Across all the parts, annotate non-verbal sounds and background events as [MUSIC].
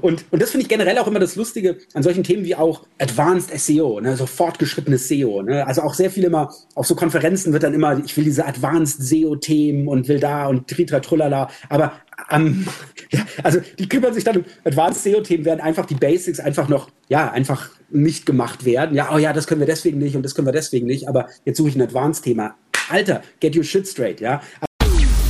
Und, und das finde ich generell auch immer das Lustige an solchen Themen wie auch Advanced SEO, ne, so fortgeschrittenes SEO. Ne? Also auch sehr viel immer, auf so Konferenzen wird dann immer, ich will diese Advanced SEO-Themen und will da und tritra trullala. Aber ähm, [LAUGHS] ja, also die kümmern sich dann um Advanced SEO-Themen, werden einfach die Basics einfach noch, ja, einfach nicht gemacht werden. Ja, oh ja, das können wir deswegen nicht und das können wir deswegen nicht, aber jetzt suche ich ein Advanced-Thema. Alter, get your shit straight, ja.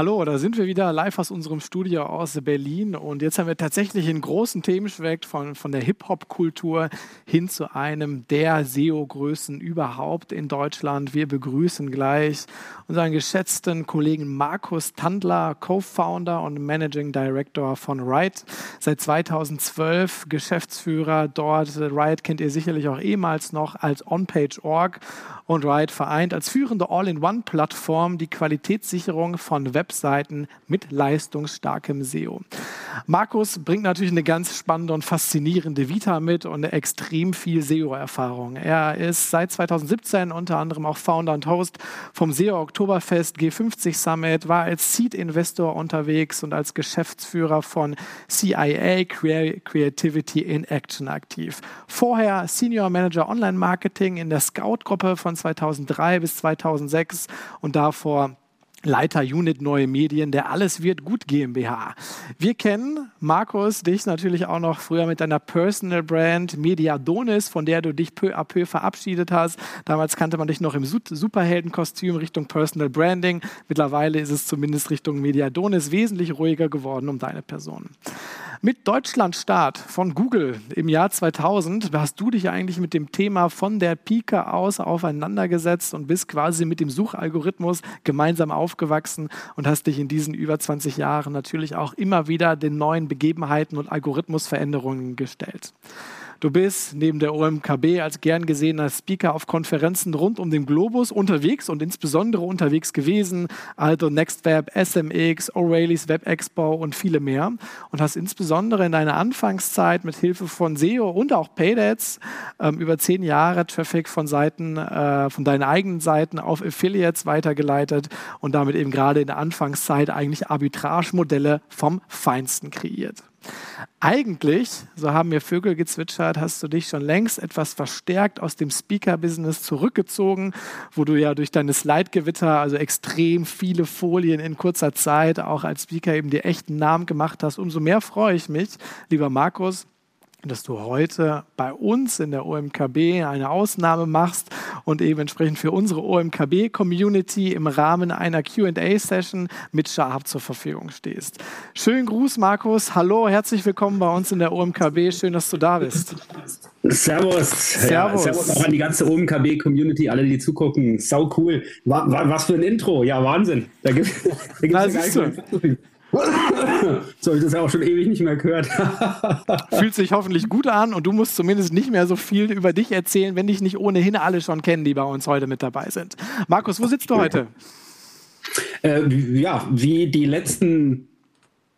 Hallo, da sind wir wieder live aus unserem Studio aus Berlin und jetzt haben wir tatsächlich einen großen Themenschwenk von, von der Hip-Hop-Kultur hin zu einem der SEO-Größen überhaupt in Deutschland. Wir begrüßen gleich unseren geschätzten Kollegen Markus Tandler, Co-Founder und Managing Director von Riot. Seit 2012 Geschäftsführer dort. Riot kennt ihr sicherlich auch ehemals noch als OnPage.org und Riot vereint als führende All-in-One-Plattform die Qualitätssicherung von Webseiten mit leistungsstarkem SEO. Markus bringt natürlich eine ganz spannende und faszinierende Vita mit und extrem viel SEO-Erfahrung. Er ist seit 2017 unter anderem auch Founder und Host vom SEO Oktoberfest G50 Summit, war als Seed-Investor unterwegs und als Geschäftsführer von CIA Creativity in Action aktiv. Vorher Senior Manager Online Marketing in der Scout-Gruppe von 2003 bis 2006 und davor Leiter Unit Neue Medien der Alles wird gut GmbH. Wir kennen Markus, dich natürlich auch noch früher mit deiner Personal Brand Mediadonis, von der du dich peu à peu verabschiedet hast. Damals kannte man dich noch im Superheldenkostüm Richtung Personal Branding. Mittlerweile ist es zumindest Richtung Mediadonis wesentlich ruhiger geworden um deine Person. Mit Deutschlandstart von Google im Jahr 2000 hast du dich eigentlich mit dem Thema von der Pike aus aufeinandergesetzt und bist quasi mit dem Suchalgorithmus gemeinsam aufgewachsen und hast dich in diesen über 20 Jahren natürlich auch immer wieder den neuen Begebenheiten und Algorithmusveränderungen gestellt. Du bist neben der OMKB als gern gesehener Speaker auf Konferenzen rund um den Globus unterwegs und insbesondere unterwegs gewesen, also NextWeb, SMX, O'Reilly's Web Expo und viele mehr. Und hast insbesondere in deiner Anfangszeit mit Hilfe von SEO und auch Paydads ähm, über zehn Jahre Traffic von Seiten, äh, von deinen eigenen Seiten auf Affiliates weitergeleitet und damit eben gerade in der Anfangszeit eigentlich Arbitragemodelle vom Feinsten kreiert. Eigentlich, so haben mir Vögel gezwitschert, hast du dich schon längst etwas verstärkt aus dem Speaker-Business zurückgezogen, wo du ja durch deine Slide-Gewitter, also extrem viele Folien in kurzer Zeit, auch als Speaker eben dir echten Namen gemacht hast. Umso mehr freue ich mich, lieber Markus, dass du heute bei uns in der OMKB eine Ausnahme machst und eben entsprechend für unsere OMKB-Community im Rahmen einer QA-Session mit Shahab zur Verfügung stehst. Schönen Gruß, Markus. Hallo, herzlich willkommen bei uns in der OMKB. Schön, dass du da bist. Servus. Servus. Ja, servus auch an die ganze OMKB-Community, alle, die zugucken. Sau cool. Was für ein Intro. Ja, Wahnsinn. Da gibt [LAUGHS] es gar nicht so ich das ja auch schon ewig nicht mehr gehört. [LAUGHS] Fühlt sich hoffentlich gut an und du musst zumindest nicht mehr so viel über dich erzählen, wenn dich nicht ohnehin alle schon kennen, die bei uns heute mit dabei sind. Markus, wo sitzt du heute? Äh, ja, wie die letzten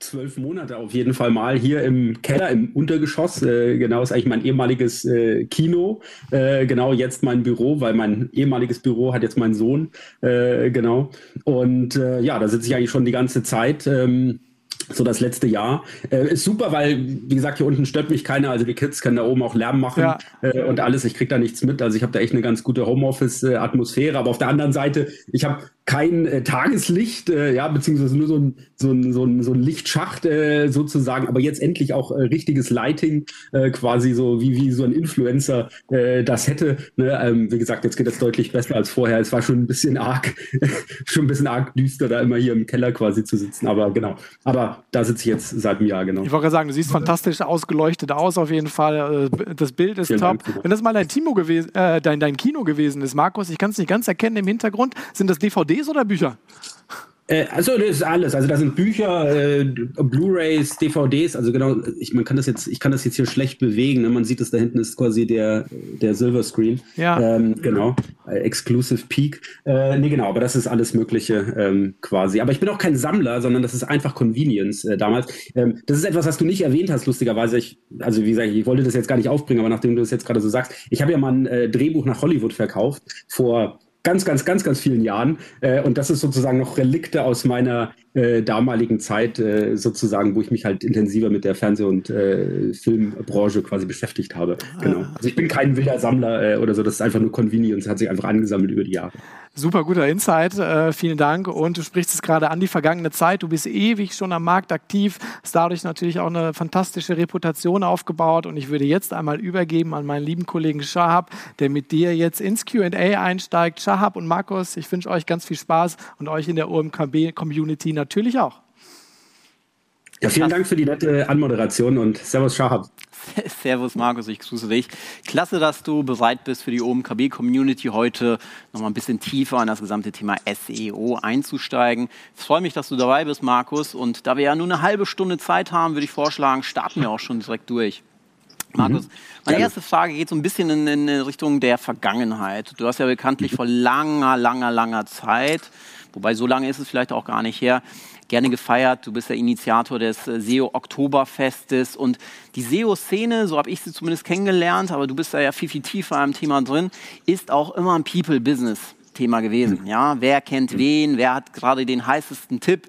zwölf Monate auf jeden Fall mal hier im Keller, im Untergeschoss. Äh, genau, ist eigentlich mein ehemaliges äh, Kino. Äh, genau, jetzt mein Büro, weil mein ehemaliges Büro hat jetzt mein Sohn. Äh, genau. Und äh, ja, da sitze ich eigentlich schon die ganze Zeit. Ähm, so das letzte Jahr. Äh, ist super, weil, wie gesagt, hier unten stört mich keiner. Also die Kids können da oben auch Lärm machen ja. äh, und alles. Ich kriege da nichts mit. Also ich habe da echt eine ganz gute Homeoffice-Atmosphäre. Aber auf der anderen Seite, ich habe kein äh, Tageslicht, äh, ja, beziehungsweise nur so ein, so ein, so ein, so ein Lichtschacht äh, sozusagen, aber jetzt endlich auch äh, richtiges Lighting, äh, quasi so wie, wie so ein Influencer äh, das hätte. Ne? Ähm, wie gesagt, jetzt geht es deutlich besser als vorher. Es war schon ein bisschen arg, [LAUGHS] schon ein bisschen arg düster, da immer hier im Keller quasi zu sitzen. Aber genau. Aber da sitze ich jetzt seit einem Jahr, genau. Ich wollte sagen, du siehst fantastisch ausgeleuchtet aus, auf jeden Fall. Das Bild ist Vielen top. Dank, Wenn das mal dein, Timo gewesen, äh, dein, dein Kino gewesen ist, Markus, ich kann es nicht ganz erkennen im Hintergrund, sind das DVD DVDs oder Bücher? Äh, also das ist alles. Also da sind Bücher, äh, Blu-rays, DVDs. Also genau, ich, man kann das jetzt, ich kann das jetzt hier schlecht bewegen. Ne? Man sieht, dass da hinten ist quasi der der Silver Screen. Ja. Ähm, genau, Exclusive Peak. Äh, nee, genau. Aber das ist alles Mögliche ähm, quasi. Aber ich bin auch kein Sammler, sondern das ist einfach Convenience äh, damals. Ähm, das ist etwas, was du nicht erwähnt hast, lustigerweise. Ich, also wie gesagt, ich wollte das jetzt gar nicht aufbringen, aber nachdem du das jetzt gerade so sagst, ich habe ja mal ein äh, Drehbuch nach Hollywood verkauft vor ganz, ganz, ganz, ganz vielen Jahren. Äh, und das ist sozusagen noch Relikte aus meiner äh, damaligen Zeit, äh, sozusagen, wo ich mich halt intensiver mit der Fernseh- und äh, Filmbranche quasi beschäftigt habe. Genau. Also ich bin kein wilder Sammler äh, oder so, das ist einfach nur Convenience, hat sich einfach angesammelt über die Jahre. Super guter Insight, äh, vielen Dank. Und du sprichst es gerade an die vergangene Zeit. Du bist ewig schon am Markt aktiv, hast dadurch natürlich auch eine fantastische Reputation aufgebaut. Und ich würde jetzt einmal übergeben an meinen lieben Kollegen Shahab, der mit dir jetzt ins QA einsteigt. Shahab und Markus, ich wünsche euch ganz viel Spaß und euch in der OMKB-Community natürlich auch. Ja, vielen Dank für die nette Anmoderation und Servus Shahab. [LAUGHS] Servus Markus, ich grüße dich. Klasse, dass du bereit bist, für die OMKB-Community heute nochmal ein bisschen tiefer in das gesamte Thema SEO einzusteigen. Ich freue mich, dass du dabei bist, Markus. Und da wir ja nur eine halbe Stunde Zeit haben, würde ich vorschlagen, starten wir auch schon direkt durch. Markus, mhm. meine erste Frage geht so ein bisschen in, in Richtung der Vergangenheit. Du hast ja bekanntlich vor langer, langer, langer Zeit, wobei so lange ist es vielleicht auch gar nicht her, gerne gefeiert. Du bist der Initiator des äh, SEO Oktoberfestes und die SEO-Szene, so habe ich sie zumindest kennengelernt, aber du bist da ja viel, viel tiefer im Thema drin, ist auch immer ein People-Business. Thema gewesen. Ja, wer kennt wen? Wer hat gerade den heißesten Tipp?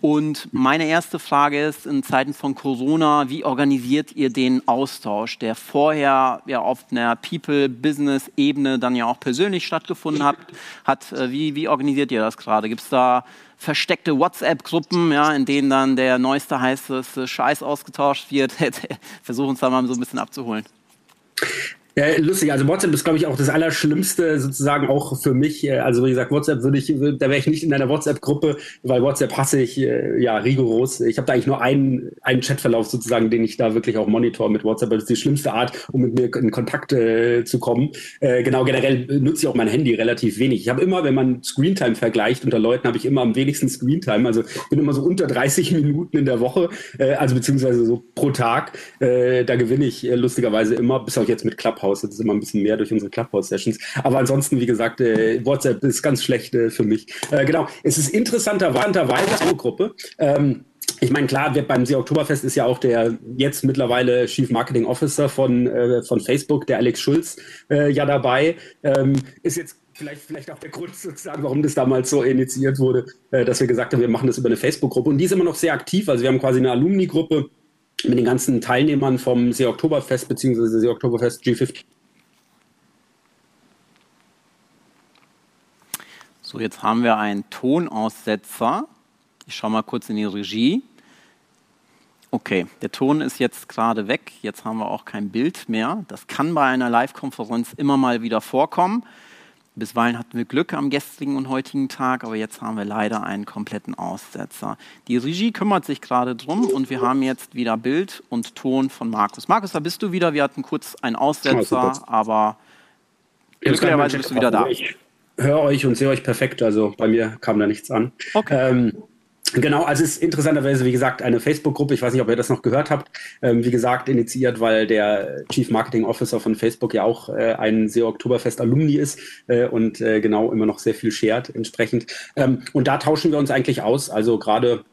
Und meine erste Frage ist in Zeiten von Corona, wie organisiert ihr den Austausch, der vorher ja auf einer People-Business-Ebene dann ja auch persönlich stattgefunden hat? hat äh, wie, wie organisiert ihr das gerade? Gibt es da versteckte WhatsApp-Gruppen, ja, in denen dann der neueste heiße Scheiß ausgetauscht wird. [LAUGHS] Versuch uns da mal so ein bisschen abzuholen. Ja, lustig. Also WhatsApp ist, glaube ich, auch das Allerschlimmste sozusagen auch für mich. Äh, also wie gesagt, WhatsApp würde ich, da wäre ich nicht in einer WhatsApp-Gruppe, weil WhatsApp hasse ich äh, ja rigoros. Ich habe da eigentlich nur einen, einen Chatverlauf sozusagen, den ich da wirklich auch monitor mit WhatsApp. Das ist die schlimmste Art, um mit mir in Kontakt äh, zu kommen. Äh, genau, generell nutze ich auch mein Handy relativ wenig. Ich habe immer, wenn man Screentime vergleicht unter Leuten, habe ich immer am wenigsten Screentime. Also bin immer so unter 30 Minuten in der Woche, äh, also beziehungsweise so pro Tag. Äh, da gewinne ich lustigerweise immer, bis auch jetzt mit Club Clubhouse. Das ist immer ein bisschen mehr durch unsere Clubhouse-Sessions. Aber ansonsten, wie gesagt, äh, WhatsApp ist ganz schlecht äh, für mich. Äh, genau. Es ist interessanterweise eine Gruppe. Ähm, ich meine, klar, wird beim See Oktoberfest ist ja auch der jetzt mittlerweile Chief Marketing Officer von, äh, von Facebook, der Alex Schulz, äh, ja dabei. Ähm, ist jetzt vielleicht, vielleicht auch der Grund sozusagen, warum das damals so initiiert wurde, äh, dass wir gesagt haben, wir machen das über eine Facebook-Gruppe. Und die ist immer noch sehr aktiv. Also wir haben quasi eine Alumni-Gruppe, mit den ganzen Teilnehmern vom See Oktoberfest bzw. See Oktoberfest G50. So, jetzt haben wir einen Tonaussetzer. Ich schaue mal kurz in die Regie. Okay, der Ton ist jetzt gerade weg. Jetzt haben wir auch kein Bild mehr. Das kann bei einer Live-Konferenz immer mal wieder vorkommen. Bisweilen hatten wir Glück am gestrigen und heutigen Tag, aber jetzt haben wir leider einen kompletten Aussetzer. Die Regie kümmert sich gerade drum und wir haben jetzt wieder Bild und Ton von Markus. Markus, da bist du wieder. Wir hatten kurz einen Aussetzer, aber glücklicherweise bist du wieder da. Ich höre euch und sehe euch perfekt, also bei mir kam da nichts an. Okay. Ähm, Genau, also es ist interessanterweise, wie gesagt, eine Facebook-Gruppe, ich weiß nicht, ob ihr das noch gehört habt, ähm, wie gesagt, initiiert, weil der Chief Marketing Officer von Facebook ja auch äh, ein SEO Oktoberfest Alumni ist äh, und äh, genau immer noch sehr viel shared entsprechend. Ähm, und da tauschen wir uns eigentlich aus, also gerade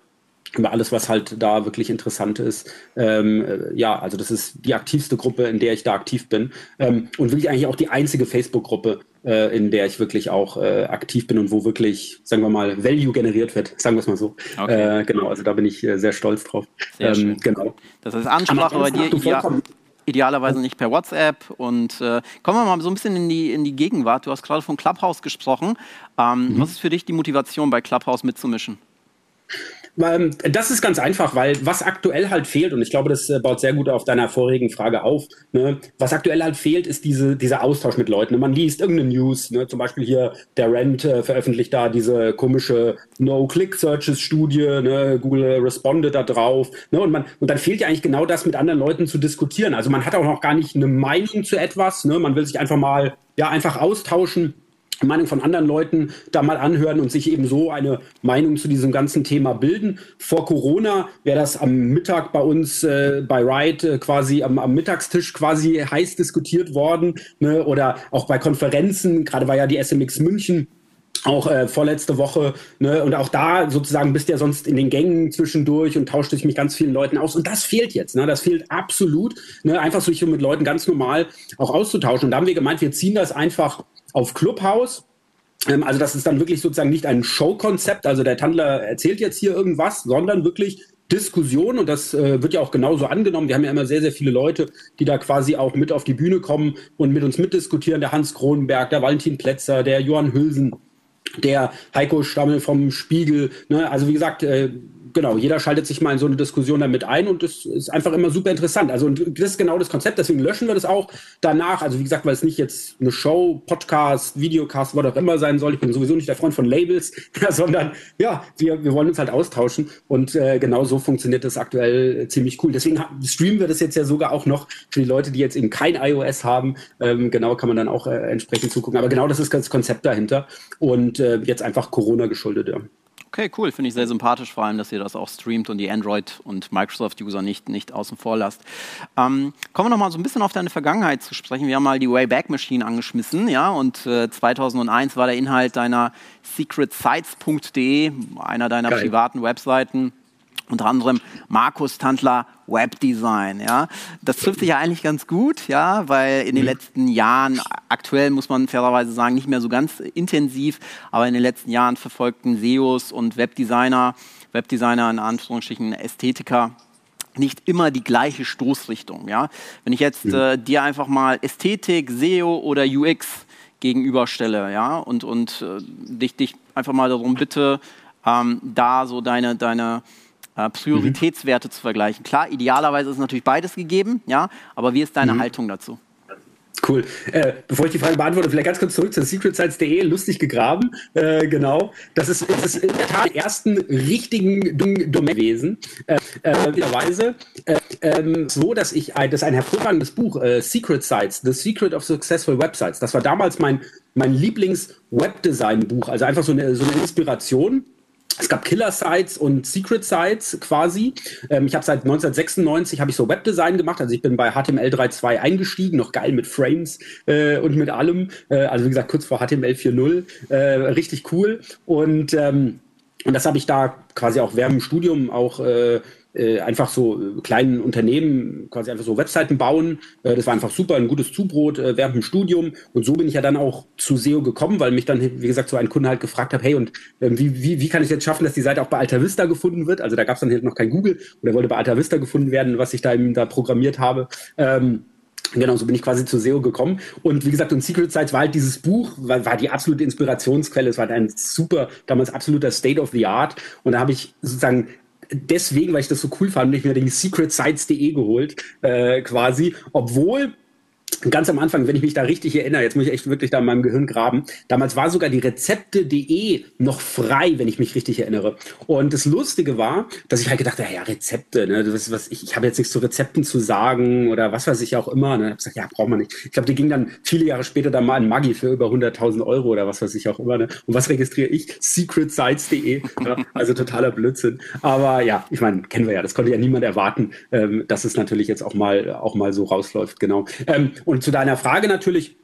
über alles, was halt da wirklich interessant ist. Ähm, äh, ja, also das ist die aktivste Gruppe, in der ich da aktiv bin. Ähm, und wirklich eigentlich auch die einzige Facebook-Gruppe, äh, in der ich wirklich auch äh, aktiv bin und wo wirklich, sagen wir mal, Value generiert wird, sagen wir es mal so. Okay. Äh, genau, also da bin ich äh, sehr stolz drauf. Sehr ähm, genau. Das ist Ansprache bei dir ideal, idealerweise nicht per WhatsApp. Und äh, kommen wir mal so ein bisschen in die, in die Gegenwart. Du hast gerade von Clubhouse gesprochen. Ähm, mhm. Was ist für dich die Motivation, bei Clubhouse mitzumischen? Ähm, das ist ganz einfach, weil was aktuell halt fehlt, und ich glaube, das äh, baut sehr gut auf deiner vorigen Frage auf, ne? was aktuell halt fehlt, ist diese, dieser Austausch mit Leuten. Man liest irgendeine News, ne? zum Beispiel hier der Rent äh, veröffentlicht da diese komische No-Click-Searches-Studie, ne? Google respondet da drauf, ne? und, man, und dann fehlt ja eigentlich genau das, mit anderen Leuten zu diskutieren. Also man hat auch noch gar nicht eine Meinung zu etwas, ne? man will sich einfach mal ja, einfach austauschen Meinung von anderen Leuten da mal anhören und sich eben so eine Meinung zu diesem ganzen Thema bilden. Vor Corona wäre das am Mittag bei uns äh, bei Ride äh, quasi am, am, Mittagstisch quasi heiß diskutiert worden ne? oder auch bei Konferenzen. Gerade war ja die SMX München auch äh, vorletzte Woche, ne, und auch da sozusagen bist du ja sonst in den Gängen zwischendurch und tauscht dich mit ganz vielen Leuten aus. Und das fehlt jetzt, ne? Das fehlt absolut, ne, einfach sich mit Leuten ganz normal auch auszutauschen. Und da haben wir gemeint, wir ziehen das einfach auf Clubhouse. Ähm, also das ist dann wirklich sozusagen nicht ein Showkonzept, also der Tandler erzählt jetzt hier irgendwas, sondern wirklich Diskussion und das äh, wird ja auch genauso angenommen. Wir haben ja immer sehr, sehr viele Leute, die da quasi auch mit auf die Bühne kommen und mit uns mitdiskutieren. Der Hans Kronenberg, der Valentin Plätzer, der Johann Hülsen, der Heiko Stammel vom Spiegel. Ne? Also wie gesagt, äh, genau, jeder schaltet sich mal in so eine Diskussion damit ein und das ist einfach immer super interessant. Also das ist genau das Konzept, deswegen löschen wir das auch danach. Also wie gesagt, weil es nicht jetzt eine Show, Podcast, Videocast, was auch immer sein soll. Ich bin sowieso nicht der Freund von Labels, [LAUGHS] sondern ja, wir, wir wollen uns halt austauschen und äh, genau so funktioniert das aktuell ziemlich cool. Deswegen streamen wir das jetzt ja sogar auch noch für die Leute, die jetzt eben kein iOS haben. Ähm, genau, kann man dann auch äh, entsprechend zugucken. Aber genau das ist das Konzept dahinter und äh, jetzt einfach Corona geschuldet. Ja. Okay, cool. Finde ich sehr sympathisch, vor allem, dass ihr das auch streamt und die Android- und Microsoft-User nicht, nicht außen vor lasst. Ähm, kommen wir noch mal so ein bisschen auf deine Vergangenheit zu sprechen. Wir haben mal die Wayback Machine angeschmissen, ja, und äh, 2001 war der Inhalt deiner secretsites.de, einer deiner Geil. privaten Webseiten, unter anderem Markus Tandler Webdesign. Ja, das trifft sich ja eigentlich ganz gut, ja, weil in den mhm. letzten Jahren, aktuell muss man fairerweise sagen, nicht mehr so ganz intensiv, aber in den letzten Jahren verfolgten SEOs und Webdesigner, Webdesigner in Anführungsstrichen Ästhetiker nicht immer die gleiche Stoßrichtung. Ja? Wenn ich jetzt mhm. äh, dir einfach mal Ästhetik, SEO oder UX gegenüberstelle, ja, und, und äh, dich, dich einfach mal darum bitte, ähm, da so deine, deine äh, Prioritätswerte mhm. zu vergleichen. Klar, idealerweise ist natürlich beides gegeben, ja, aber wie ist deine mhm. Haltung dazu? Cool. Äh, bevor ich die Frage beantworte, vielleicht ganz kurz zurück zu secretsites.de, lustig gegraben. Äh, genau. Das ist, das ist in der Tat die ersten richtigen Domain gewesen. Äh, äh, äh, so, dass ich, ein, das ein hervorragendes Buch, äh, Secret Sites, The Secret of Successful Websites. Das war damals mein, mein Lieblings-Webdesign-Buch. Also einfach so eine, so eine Inspiration es gab Killer-Sites und Secret-Sites quasi. Ähm, ich habe seit 1996 habe ich so Webdesign gemacht. Also ich bin bei HTML 3.2 eingestiegen, noch geil mit Frames äh, und mit allem. Äh, also wie gesagt, kurz vor HTML 4.0. Äh, richtig cool. Und ähm, und das habe ich da quasi auch während dem Studium auch äh, äh, einfach so äh, kleinen Unternehmen quasi einfach so Webseiten bauen. Äh, das war einfach super, ein gutes Zubrot äh, während dem Studium. Und so bin ich ja dann auch zu SEO gekommen, weil mich dann, wie gesagt, so ein Kunde halt gefragt hat, hey, und ähm, wie, wie, wie kann ich jetzt schaffen, dass die Seite auch bei Alta Vista gefunden wird? Also da gab es dann halt noch kein Google oder wollte bei Alta Vista gefunden werden, was ich da eben da programmiert habe. Ähm, Genau, so bin ich quasi zu SEO gekommen. Und wie gesagt, und Secret Sites war halt dieses Buch, war, war die absolute Inspirationsquelle. Es war ein super, damals absoluter State of the Art. Und da habe ich sozusagen deswegen, weil ich das so cool fand, ich mir den secretsites.de geholt, äh, quasi, obwohl ganz am Anfang, wenn ich mich da richtig erinnere, jetzt muss ich echt wirklich da in meinem Gehirn graben, damals war sogar die Rezepte.de noch frei, wenn ich mich richtig erinnere. Und das Lustige war, dass ich halt gedacht habe, ja, Rezepte, ne, das, was, ich, ich habe jetzt nichts zu Rezepten zu sagen oder was weiß ich auch immer. Ne? Ich habe gesagt, ja, braucht man nicht. Ich glaube, die ging dann viele Jahre später dann mal in Maggi für über 100.000 Euro oder was weiß ich auch immer. Ne? Und was registriere ich? Secretsites.de. ja, also totaler Blödsinn. Aber ja, ich meine, kennen wir ja, das konnte ja niemand erwarten, ähm, dass es natürlich jetzt auch mal, auch mal so rausläuft, genau. Ähm, und zu deiner Frage natürlich,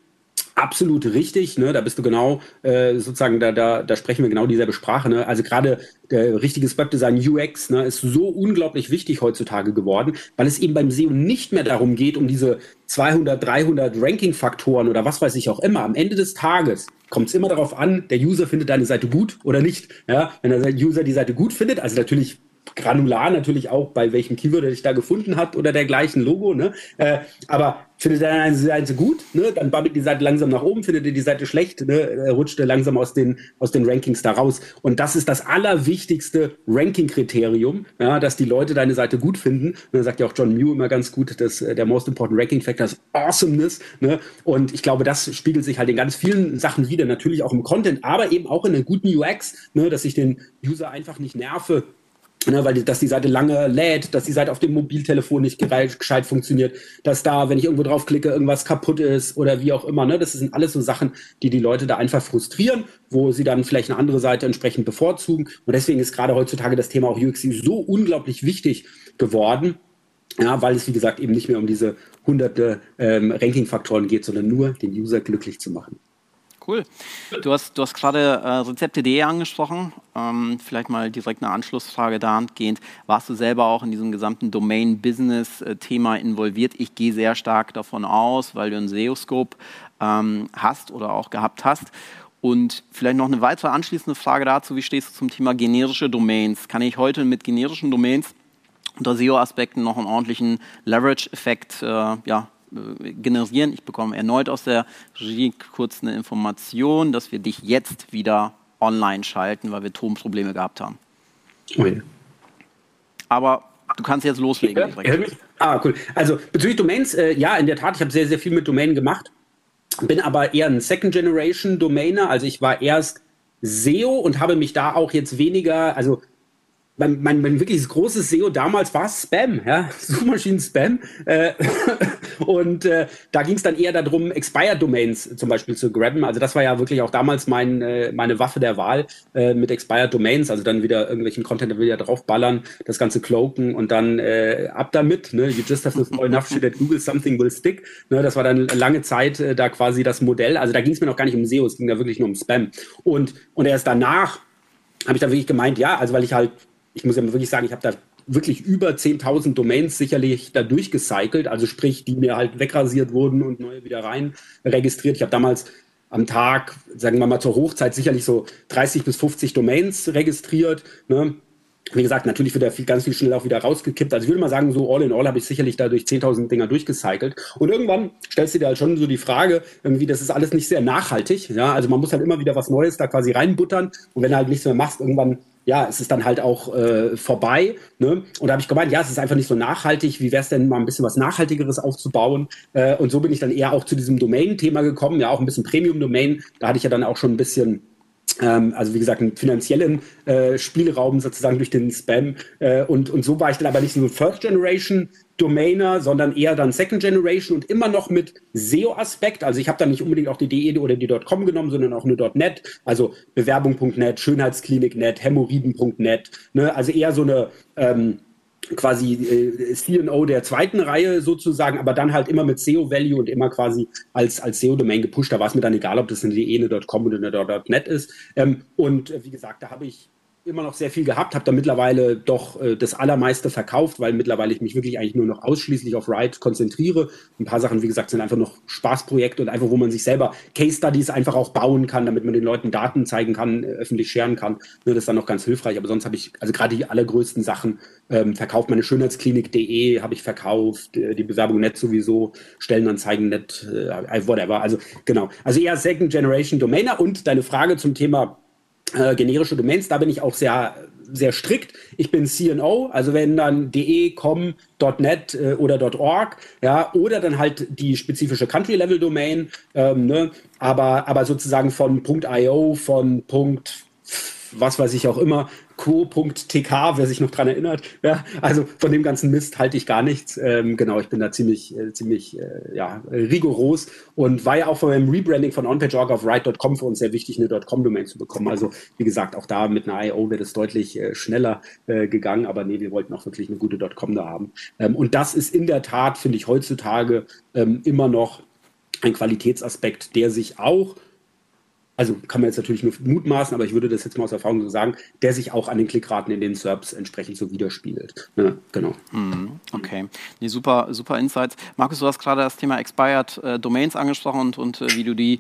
absolut richtig. Ne? Da bist du genau, äh, sozusagen, da, da, da sprechen wir genau dieselbe Sprache. Ne? Also gerade der richtiges Webdesign UX ne, ist so unglaublich wichtig heutzutage geworden, weil es eben beim SEO nicht mehr darum geht, um diese 200, 300 Ranking-Faktoren oder was weiß ich auch immer. Am Ende des Tages kommt es immer darauf an, der User findet deine Seite gut oder nicht. Ja? Wenn der User die Seite gut findet, also natürlich granular natürlich auch, bei welchem Keyword er dich da gefunden hat oder dergleichen Logo. Ne? Äh, aber findet er eine Seite gut, ne? dann babbelt die Seite langsam nach oben, findet er die Seite schlecht, ne? rutscht er langsam aus den, aus den Rankings da raus. Und das ist das allerwichtigste Ranking-Kriterium, ja, dass die Leute deine Seite gut finden. Und da sagt ja auch John Mew immer ganz gut, dass äh, der Most Important Ranking Factor ist Awesomeness. Ne? Und ich glaube, das spiegelt sich halt in ganz vielen Sachen wieder, natürlich auch im Content, aber eben auch in einer guten UX, ne? dass ich den User einfach nicht nerve Ne, weil dass die Seite lange lädt, dass die Seite auf dem Mobiltelefon nicht gescheit funktioniert, dass da, wenn ich irgendwo draufklicke, irgendwas kaputt ist oder wie auch immer. Ne? Das sind alles so Sachen, die die Leute da einfach frustrieren, wo sie dann vielleicht eine andere Seite entsprechend bevorzugen. Und deswegen ist gerade heutzutage das Thema auch UX so unglaublich wichtig geworden, ja, weil es, wie gesagt, eben nicht mehr um diese hunderte ähm, Ranking-Faktoren geht, sondern nur den User glücklich zu machen. Cool. Du hast, du hast gerade äh, Rezepte.de angesprochen. Ähm, vielleicht mal direkt eine Anschlussfrage dahingehend. Warst du selber auch in diesem gesamten Domain-Business-Thema involviert? Ich gehe sehr stark davon aus, weil du einen SEO-Scope ähm, hast oder auch gehabt hast. Und vielleicht noch eine weitere anschließende Frage dazu. Wie stehst du zum Thema generische Domains? Kann ich heute mit generischen Domains unter SEO-Aspekten noch einen ordentlichen Leverage-Effekt äh, ja, äh, generieren. Ich bekomme erneut aus der Regie kurz eine Information, dass wir dich jetzt wieder online schalten, weil wir Tonprobleme gehabt haben. Okay. Aber du kannst jetzt loslegen. Ja, ah, cool. Also bezüglich Domains, äh, ja, in der Tat, ich habe sehr, sehr viel mit Domainen gemacht, bin aber eher ein Second-Generation-Domainer. Also ich war erst SEO und habe mich da auch jetzt weniger, also mein, mein, mein wirkliches großes SEO damals war Spam, ja, [LAUGHS] Suchmaschinen-Spam. Äh, [LAUGHS] und äh, da ging es dann eher darum, Expired-Domains zum Beispiel zu grabben. Also das war ja wirklich auch damals mein, äh, meine Waffe der Wahl äh, mit Expired-Domains. Also dann wieder irgendwelchen Content, der will ja draufballern, das Ganze cloaken und dann äh, ab damit. Ne? You just have to throw enough shit at Google, something will stick. Ne? Das war dann lange Zeit äh, da quasi das Modell. Also da ging es mir noch gar nicht um SEO, es ging da wirklich nur um Spam. Und, und erst danach habe ich dann wirklich gemeint, ja, also weil ich halt ich muss ja wirklich sagen, ich habe da wirklich über 10.000 Domains sicherlich da durchgecycelt, also sprich, die mir halt wegrasiert wurden und neue wieder rein registriert. Ich habe damals am Tag, sagen wir mal zur Hochzeit, sicherlich so 30 bis 50 Domains registriert. Ne? Wie gesagt, natürlich wird da viel, ganz viel schnell auch wieder rausgekippt. Also ich würde mal sagen, so all in all habe ich sicherlich da durch 10.000 Dinger durchgecycelt. Und irgendwann stellst du dir halt schon so die Frage, irgendwie, das ist alles nicht sehr nachhaltig. Ja, also man muss halt immer wieder was Neues da quasi reinbuttern. Und wenn du halt nichts mehr machst, irgendwann ja, es ist dann halt auch äh, vorbei. Ne? Und da habe ich gemeint, ja, es ist einfach nicht so nachhaltig. Wie wäre es denn mal ein bisschen was Nachhaltigeres aufzubauen? Äh, und so bin ich dann eher auch zu diesem Domain-Thema gekommen, ja, auch ein bisschen Premium-Domain. Da hatte ich ja dann auch schon ein bisschen also wie gesagt, einen finanziellen äh, Spielraum sozusagen durch den Spam. Äh, und, und so war ich dann aber nicht so ein First Generation Domainer, sondern eher dann Second Generation und immer noch mit SEO-Aspekt. Also ich habe da nicht unbedingt auch die DE oder die .com genommen, sondern auch eine .net, also Bewerbung.net, Schönheitsklinik.net, Hämorrhoiden.net. Ne? Also eher so eine ähm, quasi äh, CNO der zweiten Reihe sozusagen, aber dann halt immer mit SEO-Value und immer quasi als, als SEO-Domain gepusht. Da war es mir dann egal, ob das eine DE, eine .com oder eine .net ist. Ähm, und äh, wie gesagt, da habe ich immer noch sehr viel gehabt, habe da mittlerweile doch äh, das Allermeiste verkauft, weil mittlerweile ich mich wirklich eigentlich nur noch ausschließlich auf Ride konzentriere. Ein paar Sachen, wie gesagt, sind einfach noch Spaßprojekte und einfach, wo man sich selber Case Studies einfach auch bauen kann, damit man den Leuten Daten zeigen kann, äh, öffentlich scheren kann. Ne, das ist dann noch ganz hilfreich. Aber sonst habe ich, also gerade die allergrößten Sachen ähm, verkauft. Meine Schönheitsklinik.de habe ich verkauft, äh, die Bewerbung net sowieso, Stellenanzeigen net, äh, whatever. Also genau. Also eher Second Generation Domainer und deine Frage zum Thema äh, generische Domains, da bin ich auch sehr, sehr strikt. Ich bin CNO, also wenn dann de, com, .net äh, oder .org, ja, oder dann halt die spezifische Country-Level-Domain, ähm, ne, aber, aber sozusagen von .io, von was weiß ich auch immer, co.tk, wer sich noch dran erinnert. Ja, also von dem ganzen Mist halte ich gar nichts. Ähm, genau, ich bin da ziemlich, äh, ziemlich äh, ja, rigoros und war ja auch von meinem Rebranding von OnPageOrg auf Write.com für uns sehr wichtig, eine .com-Domain zu bekommen. Also wie gesagt, auch da mit einer IO wäre das deutlich äh, schneller äh, gegangen, aber nee, wir wollten auch wirklich eine gute .com da haben. Ähm, und das ist in der Tat, finde ich, heutzutage ähm, immer noch ein Qualitätsaspekt, der sich auch also kann man jetzt natürlich nur mutmaßen, aber ich würde das jetzt mal aus Erfahrung so sagen, der sich auch an den Klickraten in den SERPs entsprechend so widerspiegelt. Ja, genau. Mhm, okay. Nee, super, super Insights. Markus, du hast gerade das Thema Expired äh, Domains angesprochen und, und äh, wie du die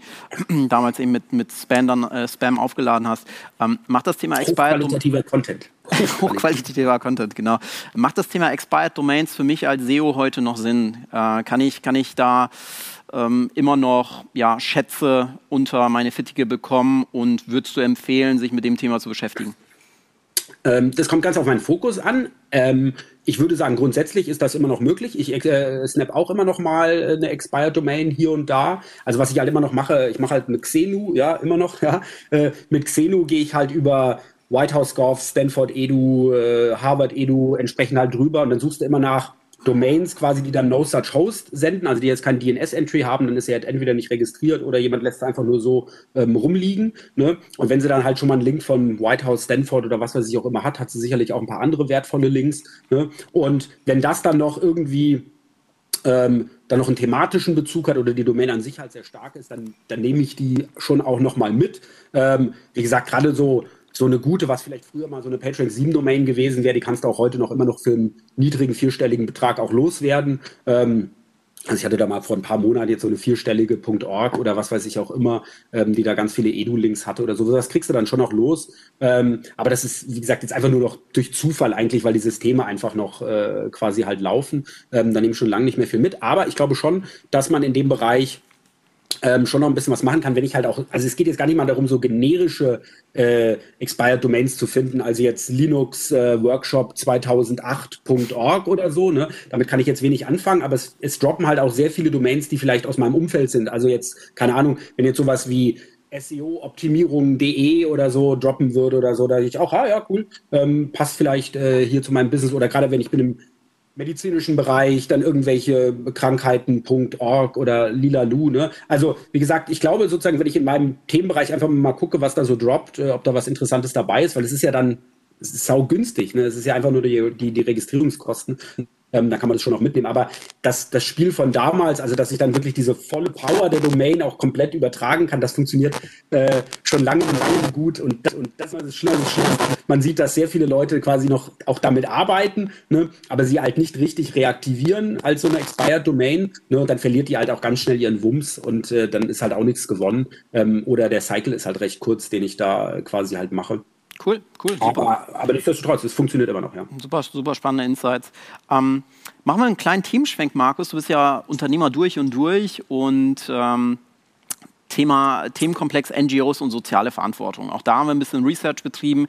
[CLEARS THROAT] damals eben mit, mit Spam, dann, äh, Spam aufgeladen hast. Ähm, macht das Thema Expired Hochqualitativer Content. [LAUGHS] Hochqualitativer Content, genau. Macht das Thema Expired Domains für mich als SEO heute noch Sinn? Äh, kann, ich, kann ich da ähm, immer noch ja, Schätze unter meine Fittige bekommen und würdest du empfehlen, sich mit dem Thema zu beschäftigen? Ähm, das kommt ganz auf meinen Fokus an. Ähm, ich würde sagen, grundsätzlich ist das immer noch möglich. Ich äh, snap auch immer noch mal eine Expired Domain hier und da. Also was ich halt immer noch mache, ich mache halt mit Xenu, ja, immer noch, [LAUGHS] ja. Äh, mit Xenu gehe ich halt über White House Gov, Stanford Edu, äh, Harvard Edu entsprechend halt drüber und dann suchst du immer nach Domains quasi, die dann No Such Host senden, also die jetzt kein DNS-Entry haben, dann ist er halt entweder nicht registriert oder jemand lässt einfach nur so ähm, rumliegen. Ne? Und wenn sie dann halt schon mal einen Link von White House, Stanford oder was weiß ich auch immer hat, hat sie sicherlich auch ein paar andere wertvolle Links. Ne? Und wenn das dann noch irgendwie ähm, dann noch einen thematischen Bezug hat oder die Domain an sich halt sehr stark ist, dann, dann nehme ich die schon auch nochmal mit. Ähm, wie gesagt, gerade so so eine gute, was vielleicht früher mal so eine PageRank 7 Domain gewesen wäre, die kannst du auch heute noch immer noch für einen niedrigen vierstelligen Betrag auch loswerden. Ähm, also ich hatte da mal vor ein paar Monaten jetzt so eine vierstellige .org oder was weiß ich auch immer, ähm, die da ganz viele Edu-Links hatte oder so. Das kriegst du dann schon noch los. Ähm, aber das ist, wie gesagt, jetzt einfach nur noch durch Zufall eigentlich, weil die Systeme einfach noch äh, quasi halt laufen. Ähm, da nehme ich schon lange nicht mehr viel mit. Aber ich glaube schon, dass man in dem Bereich ähm, schon noch ein bisschen was machen kann, wenn ich halt auch, also es geht jetzt gar nicht mal darum, so generische äh, Expired Domains zu finden, also jetzt Linux äh, Workshop 2008.org oder so, ne? Damit kann ich jetzt wenig anfangen, aber es, es droppen halt auch sehr viele Domains, die vielleicht aus meinem Umfeld sind. Also jetzt, keine Ahnung, wenn jetzt sowas wie SEO-Optimierung.de oder so droppen würde oder so, da ich auch, ah ja, cool, ähm, passt vielleicht äh, hier zu meinem Business oder gerade wenn ich bin im medizinischen Bereich, dann irgendwelche Krankheiten.org oder Lilalu. Ne? Also wie gesagt, ich glaube sozusagen, wenn ich in meinem Themenbereich einfach mal gucke, was da so droppt, äh, ob da was Interessantes dabei ist, weil es ist ja dann es ist sau günstig. Ne? Es ist ja einfach nur die, die, die Registrierungskosten. Ähm, da kann man das schon noch mitnehmen. Aber das, das Spiel von damals, also dass ich dann wirklich diese volle Power der Domain auch komplett übertragen kann, das funktioniert äh, schon lange und lange gut. Und, und das ist das Schlimme. Man sieht, dass sehr viele Leute quasi noch auch damit arbeiten, ne? aber sie halt nicht richtig reaktivieren als so eine Expired Domain. Ne? Und dann verliert die halt auch ganz schnell ihren Wumms und äh, dann ist halt auch nichts gewonnen. Ähm, oder der Cycle ist halt recht kurz, den ich da quasi halt mache. Cool, cool. Super. Aber, aber nichtsdestotrotz, es funktioniert immer noch, ja. Super, super spannende Insights. Ähm, machen wir einen kleinen Teamschwenk, Markus. Du bist ja Unternehmer durch und durch und ähm, Thema, Themenkomplex NGOs und soziale Verantwortung. Auch da haben wir ein bisschen Research betrieben.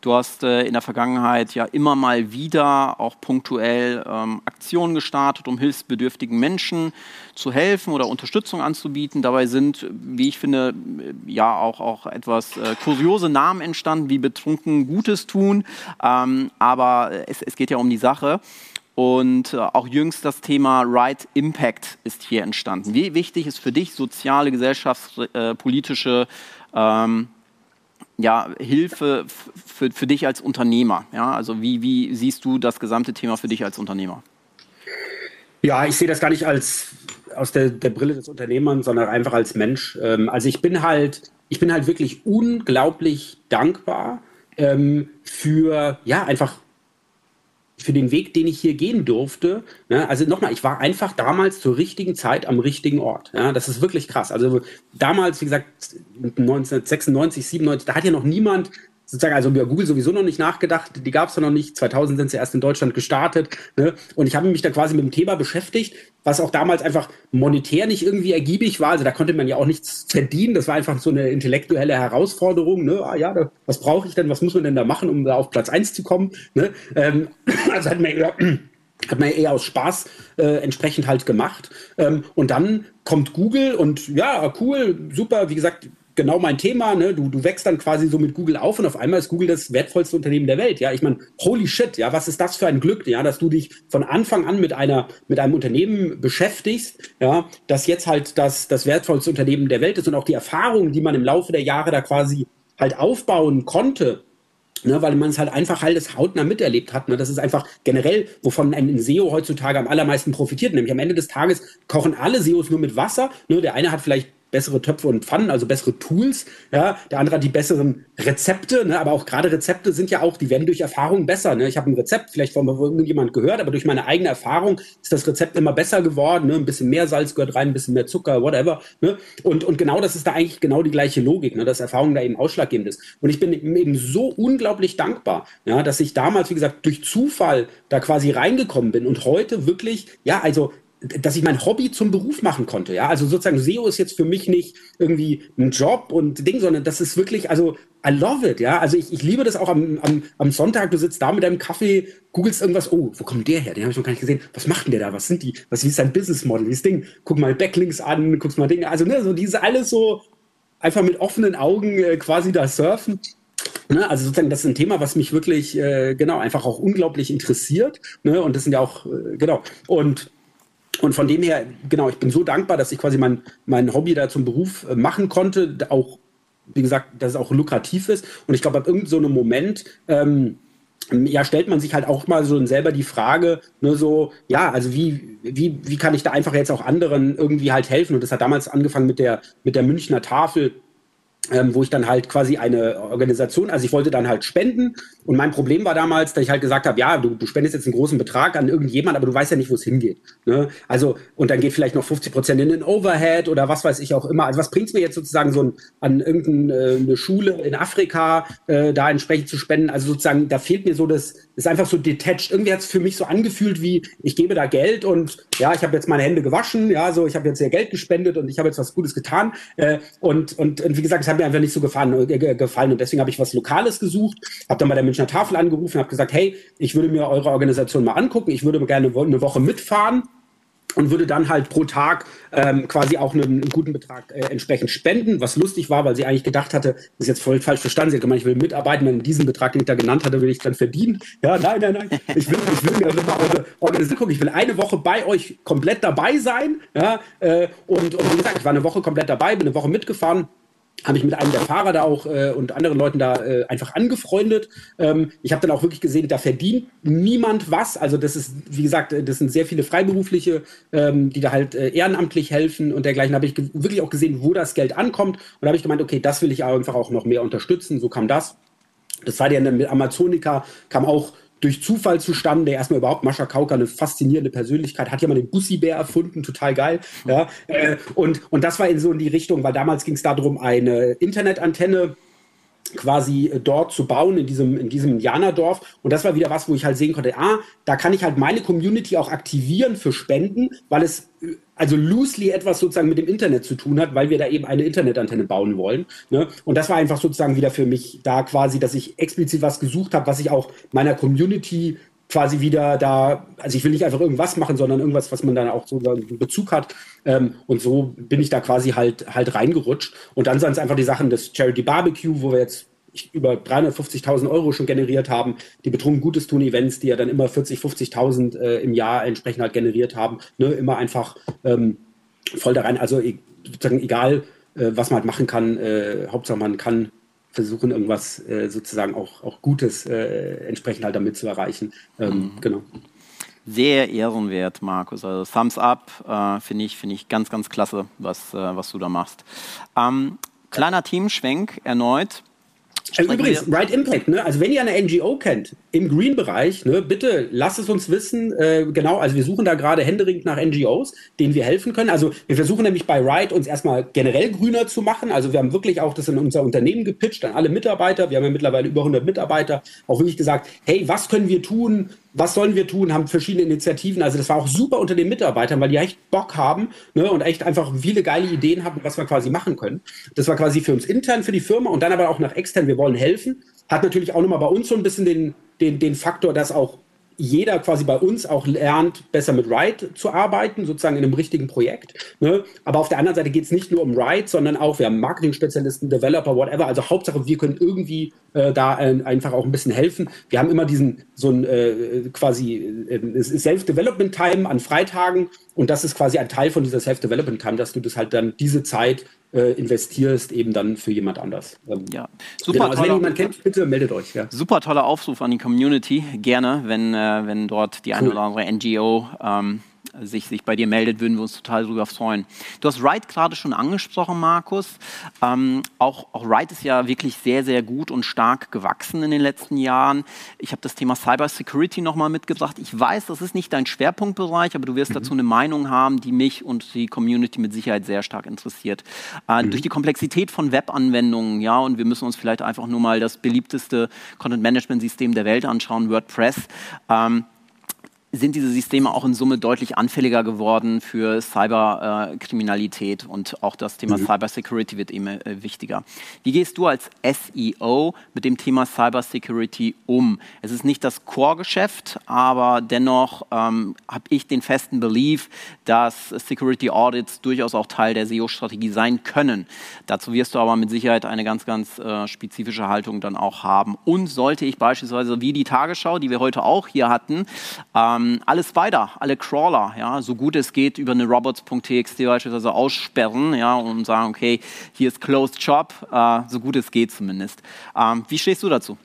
Du hast äh, in der Vergangenheit ja immer mal wieder auch punktuell ähm, Aktionen gestartet, um hilfsbedürftigen Menschen zu helfen oder Unterstützung anzubieten. Dabei sind, wie ich finde, ja auch, auch etwas äh, kuriose Namen entstanden, wie betrunken Gutes tun. Ähm, aber es, es geht ja um die Sache. Und äh, auch jüngst das Thema Right Impact ist hier entstanden. Wie wichtig ist für dich soziale, gesellschaftspolitische äh, ähm, ja, Hilfe für, für dich als Unternehmer? Ja? Also wie, wie siehst du das gesamte Thema für dich als Unternehmer? Ja, ich sehe das gar nicht als aus der, der Brille des Unternehmers, sondern einfach als Mensch. Ähm, also ich bin halt, ich bin halt wirklich unglaublich dankbar ähm, für ja einfach für den Weg, den ich hier gehen durfte. Ne? Also nochmal, ich war einfach damals zur richtigen Zeit am richtigen Ort. Ja? Das ist wirklich krass. Also damals, wie gesagt, 1996, 97, da hat ja noch niemand sozusagen, also über Google sowieso noch nicht nachgedacht, die gab es noch nicht, 2000 sind sie erst in Deutschland gestartet. Ne? Und ich habe mich da quasi mit dem Thema beschäftigt, was auch damals einfach monetär nicht irgendwie ergiebig war. Also da konnte man ja auch nichts verdienen. Das war einfach so eine intellektuelle Herausforderung. Ne? Ah ja, da, was brauche ich denn, was muss man denn da machen, um da auf Platz eins zu kommen? Ne? Ähm, [CLEARS THROAT] also hat man eher, [CLEARS THROAT] hat man eher aus Spaß äh, entsprechend halt gemacht. Ähm, und dann kommt Google und ja, cool, super, wie gesagt, genau mein Thema. Ne? Du, du wächst dann quasi so mit Google auf und auf einmal ist Google das wertvollste Unternehmen der Welt. Ja, ich meine, holy shit, ja, was ist das für ein Glück, ja, dass du dich von Anfang an mit einer mit einem Unternehmen beschäftigst, ja, das jetzt halt das das wertvollste Unternehmen der Welt ist und auch die Erfahrungen, die man im Laufe der Jahre da quasi halt aufbauen konnte, Ne, weil man es halt einfach alles hautnah miterlebt hat. Ne? Das ist einfach generell, wovon ein SEO heutzutage am allermeisten profitiert. Nämlich am Ende des Tages kochen alle SEOs nur mit Wasser. Ne? Der eine hat vielleicht bessere Töpfe und Pfannen, also bessere Tools. Ja, der andere hat die besseren Rezepte, ne? aber auch gerade Rezepte sind ja auch, die werden durch Erfahrung besser. Ne? Ich habe ein Rezept vielleicht von irgendjemand gehört, aber durch meine eigene Erfahrung ist das Rezept immer besser geworden. Ne? Ein bisschen mehr Salz gehört rein, ein bisschen mehr Zucker, whatever. Ne? Und, und genau das ist da eigentlich genau die gleiche Logik, ne? dass Erfahrung da eben ausschlaggebend ist. Und ich bin eben so unglaublich dankbar, ja, dass ich damals, wie gesagt, durch Zufall da quasi reingekommen bin und heute wirklich, ja, also dass ich mein Hobby zum Beruf machen konnte. Ja, also sozusagen SEO ist jetzt für mich nicht irgendwie ein Job und Ding, sondern das ist wirklich, also I love it. Ja, also ich, ich liebe das auch am, am, am Sonntag. Du sitzt da mit deinem Kaffee, googelst irgendwas. Oh, wo kommt der her? Den habe ich noch gar nicht gesehen. Was macht denn der da? Was sind die? Was wie ist sein Business Model? Dieses Ding. Guck mal Backlinks an, guckst mal Dinge. Also ne, so diese alles so einfach mit offenen Augen äh, quasi da surfen. Ne, also sozusagen, das ist ein Thema, was mich wirklich, äh, genau, einfach auch unglaublich interessiert. Ne, und das sind ja auch, äh, genau. Und und von dem her, genau, ich bin so dankbar, dass ich quasi mein, mein Hobby da zum Beruf äh, machen konnte, auch, wie gesagt, dass es auch lukrativ ist. Und ich glaube, ab irgendeinem so Moment, ähm, ja, stellt man sich halt auch mal so selber die Frage, ne, so, ja, also wie, wie, wie kann ich da einfach jetzt auch anderen irgendwie halt helfen? Und das hat damals angefangen mit der, mit der Münchner Tafel, ähm, wo ich dann halt quasi eine Organisation, also ich wollte dann halt spenden und mein Problem war damals, dass ich halt gesagt habe, ja, du, du spendest jetzt einen großen Betrag an irgendjemand, aber du weißt ja nicht, wo es hingeht. Ne? Also und dann geht vielleicht noch 50 Prozent in den Overhead oder was weiß ich auch immer. Also was bringt's mir jetzt sozusagen so ein, an irgendeine äh, Schule in Afrika äh, da entsprechend zu spenden? Also sozusagen, da fehlt mir so das, ist einfach so detached. Irgendwie hat's für mich so angefühlt wie, ich gebe da Geld und ja, ich habe jetzt meine Hände gewaschen, ja, so ich habe jetzt sehr Geld gespendet und ich habe jetzt was Gutes getan. Äh, und, und, und wie gesagt, es hat mir einfach nicht so gefallen, äh, gefallen. Und deswegen habe ich was Lokales gesucht, habe dann bei der Münchner Tafel angerufen, habe gesagt, hey, ich würde mir eure Organisation mal angucken, ich würde gerne eine Woche mitfahren und würde dann halt pro Tag ähm, quasi auch einen, einen guten Betrag äh, entsprechend spenden, was lustig war, weil sie eigentlich gedacht hatte, das ist jetzt voll falsch verstanden, sie hat gemeint, ich will mitarbeiten, wenn diesen Betrag, den ich da genannt hatte, will ich dann verdienen. Ja, nein, nein, nein, ich will, ich will mir also mal eure Organisation gucken, ich will eine Woche bei euch komplett dabei sein, ja, äh, und, und wie gesagt, ich war eine Woche komplett dabei, bin eine Woche mitgefahren, habe ich mit einem der Fahrer da auch äh, und anderen Leuten da äh, einfach angefreundet. Ähm, ich habe dann auch wirklich gesehen, da verdient niemand was. Also das ist, wie gesagt, äh, das sind sehr viele Freiberufliche, ähm, die da halt äh, ehrenamtlich helfen und dergleichen. Habe ich wirklich auch gesehen, wo das Geld ankommt. Und da habe ich gemeint, okay, das will ich einfach auch noch mehr unterstützen. So kam das. Das war ja mit Amazonica, kam auch durch Zufall zustande. Erstmal überhaupt Mascha Kauka, eine faszinierende Persönlichkeit, hat ja mal den Bussi-Bär erfunden, total geil. Ja, äh, und, und das war in so in die Richtung, weil damals ging es darum, eine Internetantenne quasi dort zu bauen, in diesem, in diesem Indianerdorf. Und das war wieder was, wo ich halt sehen konnte, ah, da kann ich halt meine Community auch aktivieren für Spenden, weil es äh, also loosely etwas sozusagen mit dem Internet zu tun hat, weil wir da eben eine Internetantenne bauen wollen. Ne? Und das war einfach sozusagen wieder für mich da quasi, dass ich explizit was gesucht habe, was ich auch meiner Community quasi wieder da, also ich will nicht einfach irgendwas machen, sondern irgendwas, was man dann auch so einen Bezug hat. Ähm, und so bin ich da quasi halt halt reingerutscht. Und dann sind es einfach die Sachen des Charity Barbecue, wo wir jetzt über 350.000 Euro schon generiert haben. Die betrunken Gutes tun Events, die ja dann immer 40, 50.000 äh, im Jahr entsprechend halt generiert haben. Ne? Immer einfach ähm, voll da rein. Also sozusagen egal, äh, was man halt machen kann, äh, Hauptsache man kann versuchen, irgendwas äh, sozusagen auch, auch Gutes äh, entsprechend halt damit zu erreichen. Ähm, mhm. Genau. Sehr ehrenwert, Markus. Also Thumbs up, äh, finde ich, finde ich ganz, ganz klasse, was, äh, was du da machst. Ähm, kleiner Teamschwenk erneut. Also übrigens, Right Impact, ne? Also wenn ihr eine NGO kennt im Green-Bereich, ne, bitte lasst es uns wissen. Äh, genau, also wir suchen da gerade händeringend nach NGOs, denen wir helfen können. Also wir versuchen nämlich bei Right uns erstmal generell grüner zu machen. Also wir haben wirklich auch das in unser Unternehmen gepitcht an alle Mitarbeiter. Wir haben ja mittlerweile über 100 Mitarbeiter. Auch wirklich gesagt, hey, was können wir tun? was sollen wir tun, haben verschiedene Initiativen. Also das war auch super unter den Mitarbeitern, weil die echt Bock haben ne, und echt einfach viele geile Ideen haben, was wir quasi machen können. Das war quasi für uns intern, für die Firma und dann aber auch nach extern, wir wollen helfen. Hat natürlich auch nochmal bei uns so ein bisschen den, den, den Faktor, dass auch jeder quasi bei uns auch lernt, besser mit Ride zu arbeiten, sozusagen in einem richtigen Projekt. Ne? Aber auf der anderen Seite geht es nicht nur um Ride, sondern auch, wir haben Marketing-Spezialisten, Developer, whatever. Also Hauptsache, wir können irgendwie äh, da äh, einfach auch ein bisschen helfen. Wir haben immer diesen, so ein äh, quasi äh, Self-Development-Time an Freitagen und das ist quasi ein Teil von dieser Self-Development-Time, dass du das halt dann diese Zeit äh, investierst, eben dann für jemand anders. Ähm, ja, super. Genau, also wenn jemand kennt, bitte meldet euch. Ja. Super toller Aufruf an die Community. Gerne, wenn, äh, wenn dort die cool. eine oder andere NGO ähm, sich, sich bei dir meldet, würden wir uns total darüber freuen. Du hast Wright gerade schon angesprochen, Markus. Ähm, auch, auch Wright ist ja wirklich sehr, sehr gut und stark gewachsen in den letzten Jahren. Ich habe das Thema Cyber Security nochmal mitgebracht. Ich weiß, das ist nicht dein Schwerpunktbereich, aber du wirst mhm. dazu eine Meinung haben, die mich und die Community mit Sicherheit sehr stark interessiert. Äh, mhm. Durch die Komplexität von Webanwendungen, ja, und wir müssen uns vielleicht einfach nur mal das beliebteste Content-Management-System der Welt anschauen, WordPress. Ähm, sind diese Systeme auch in Summe deutlich anfälliger geworden für Cyberkriminalität äh, und auch das Thema mhm. Cybersecurity wird immer äh, wichtiger. Wie gehst du als SEO mit dem Thema Cybersecurity um? Es ist nicht das Core-Geschäft, aber dennoch ähm, habe ich den festen Belief, dass Security Audits durchaus auch Teil der SEO-Strategie sein können. Dazu wirst du aber mit Sicherheit eine ganz, ganz äh, spezifische Haltung dann auch haben. Und sollte ich beispielsweise wie die Tagesschau, die wir heute auch hier hatten, ähm, alle Spider, alle Crawler, ja, so gut es geht über eine robots.txt beispielsweise aussperren, ja, und sagen, okay, hier ist Closed Shop, äh, so gut es geht zumindest. Ähm, wie stehst du dazu?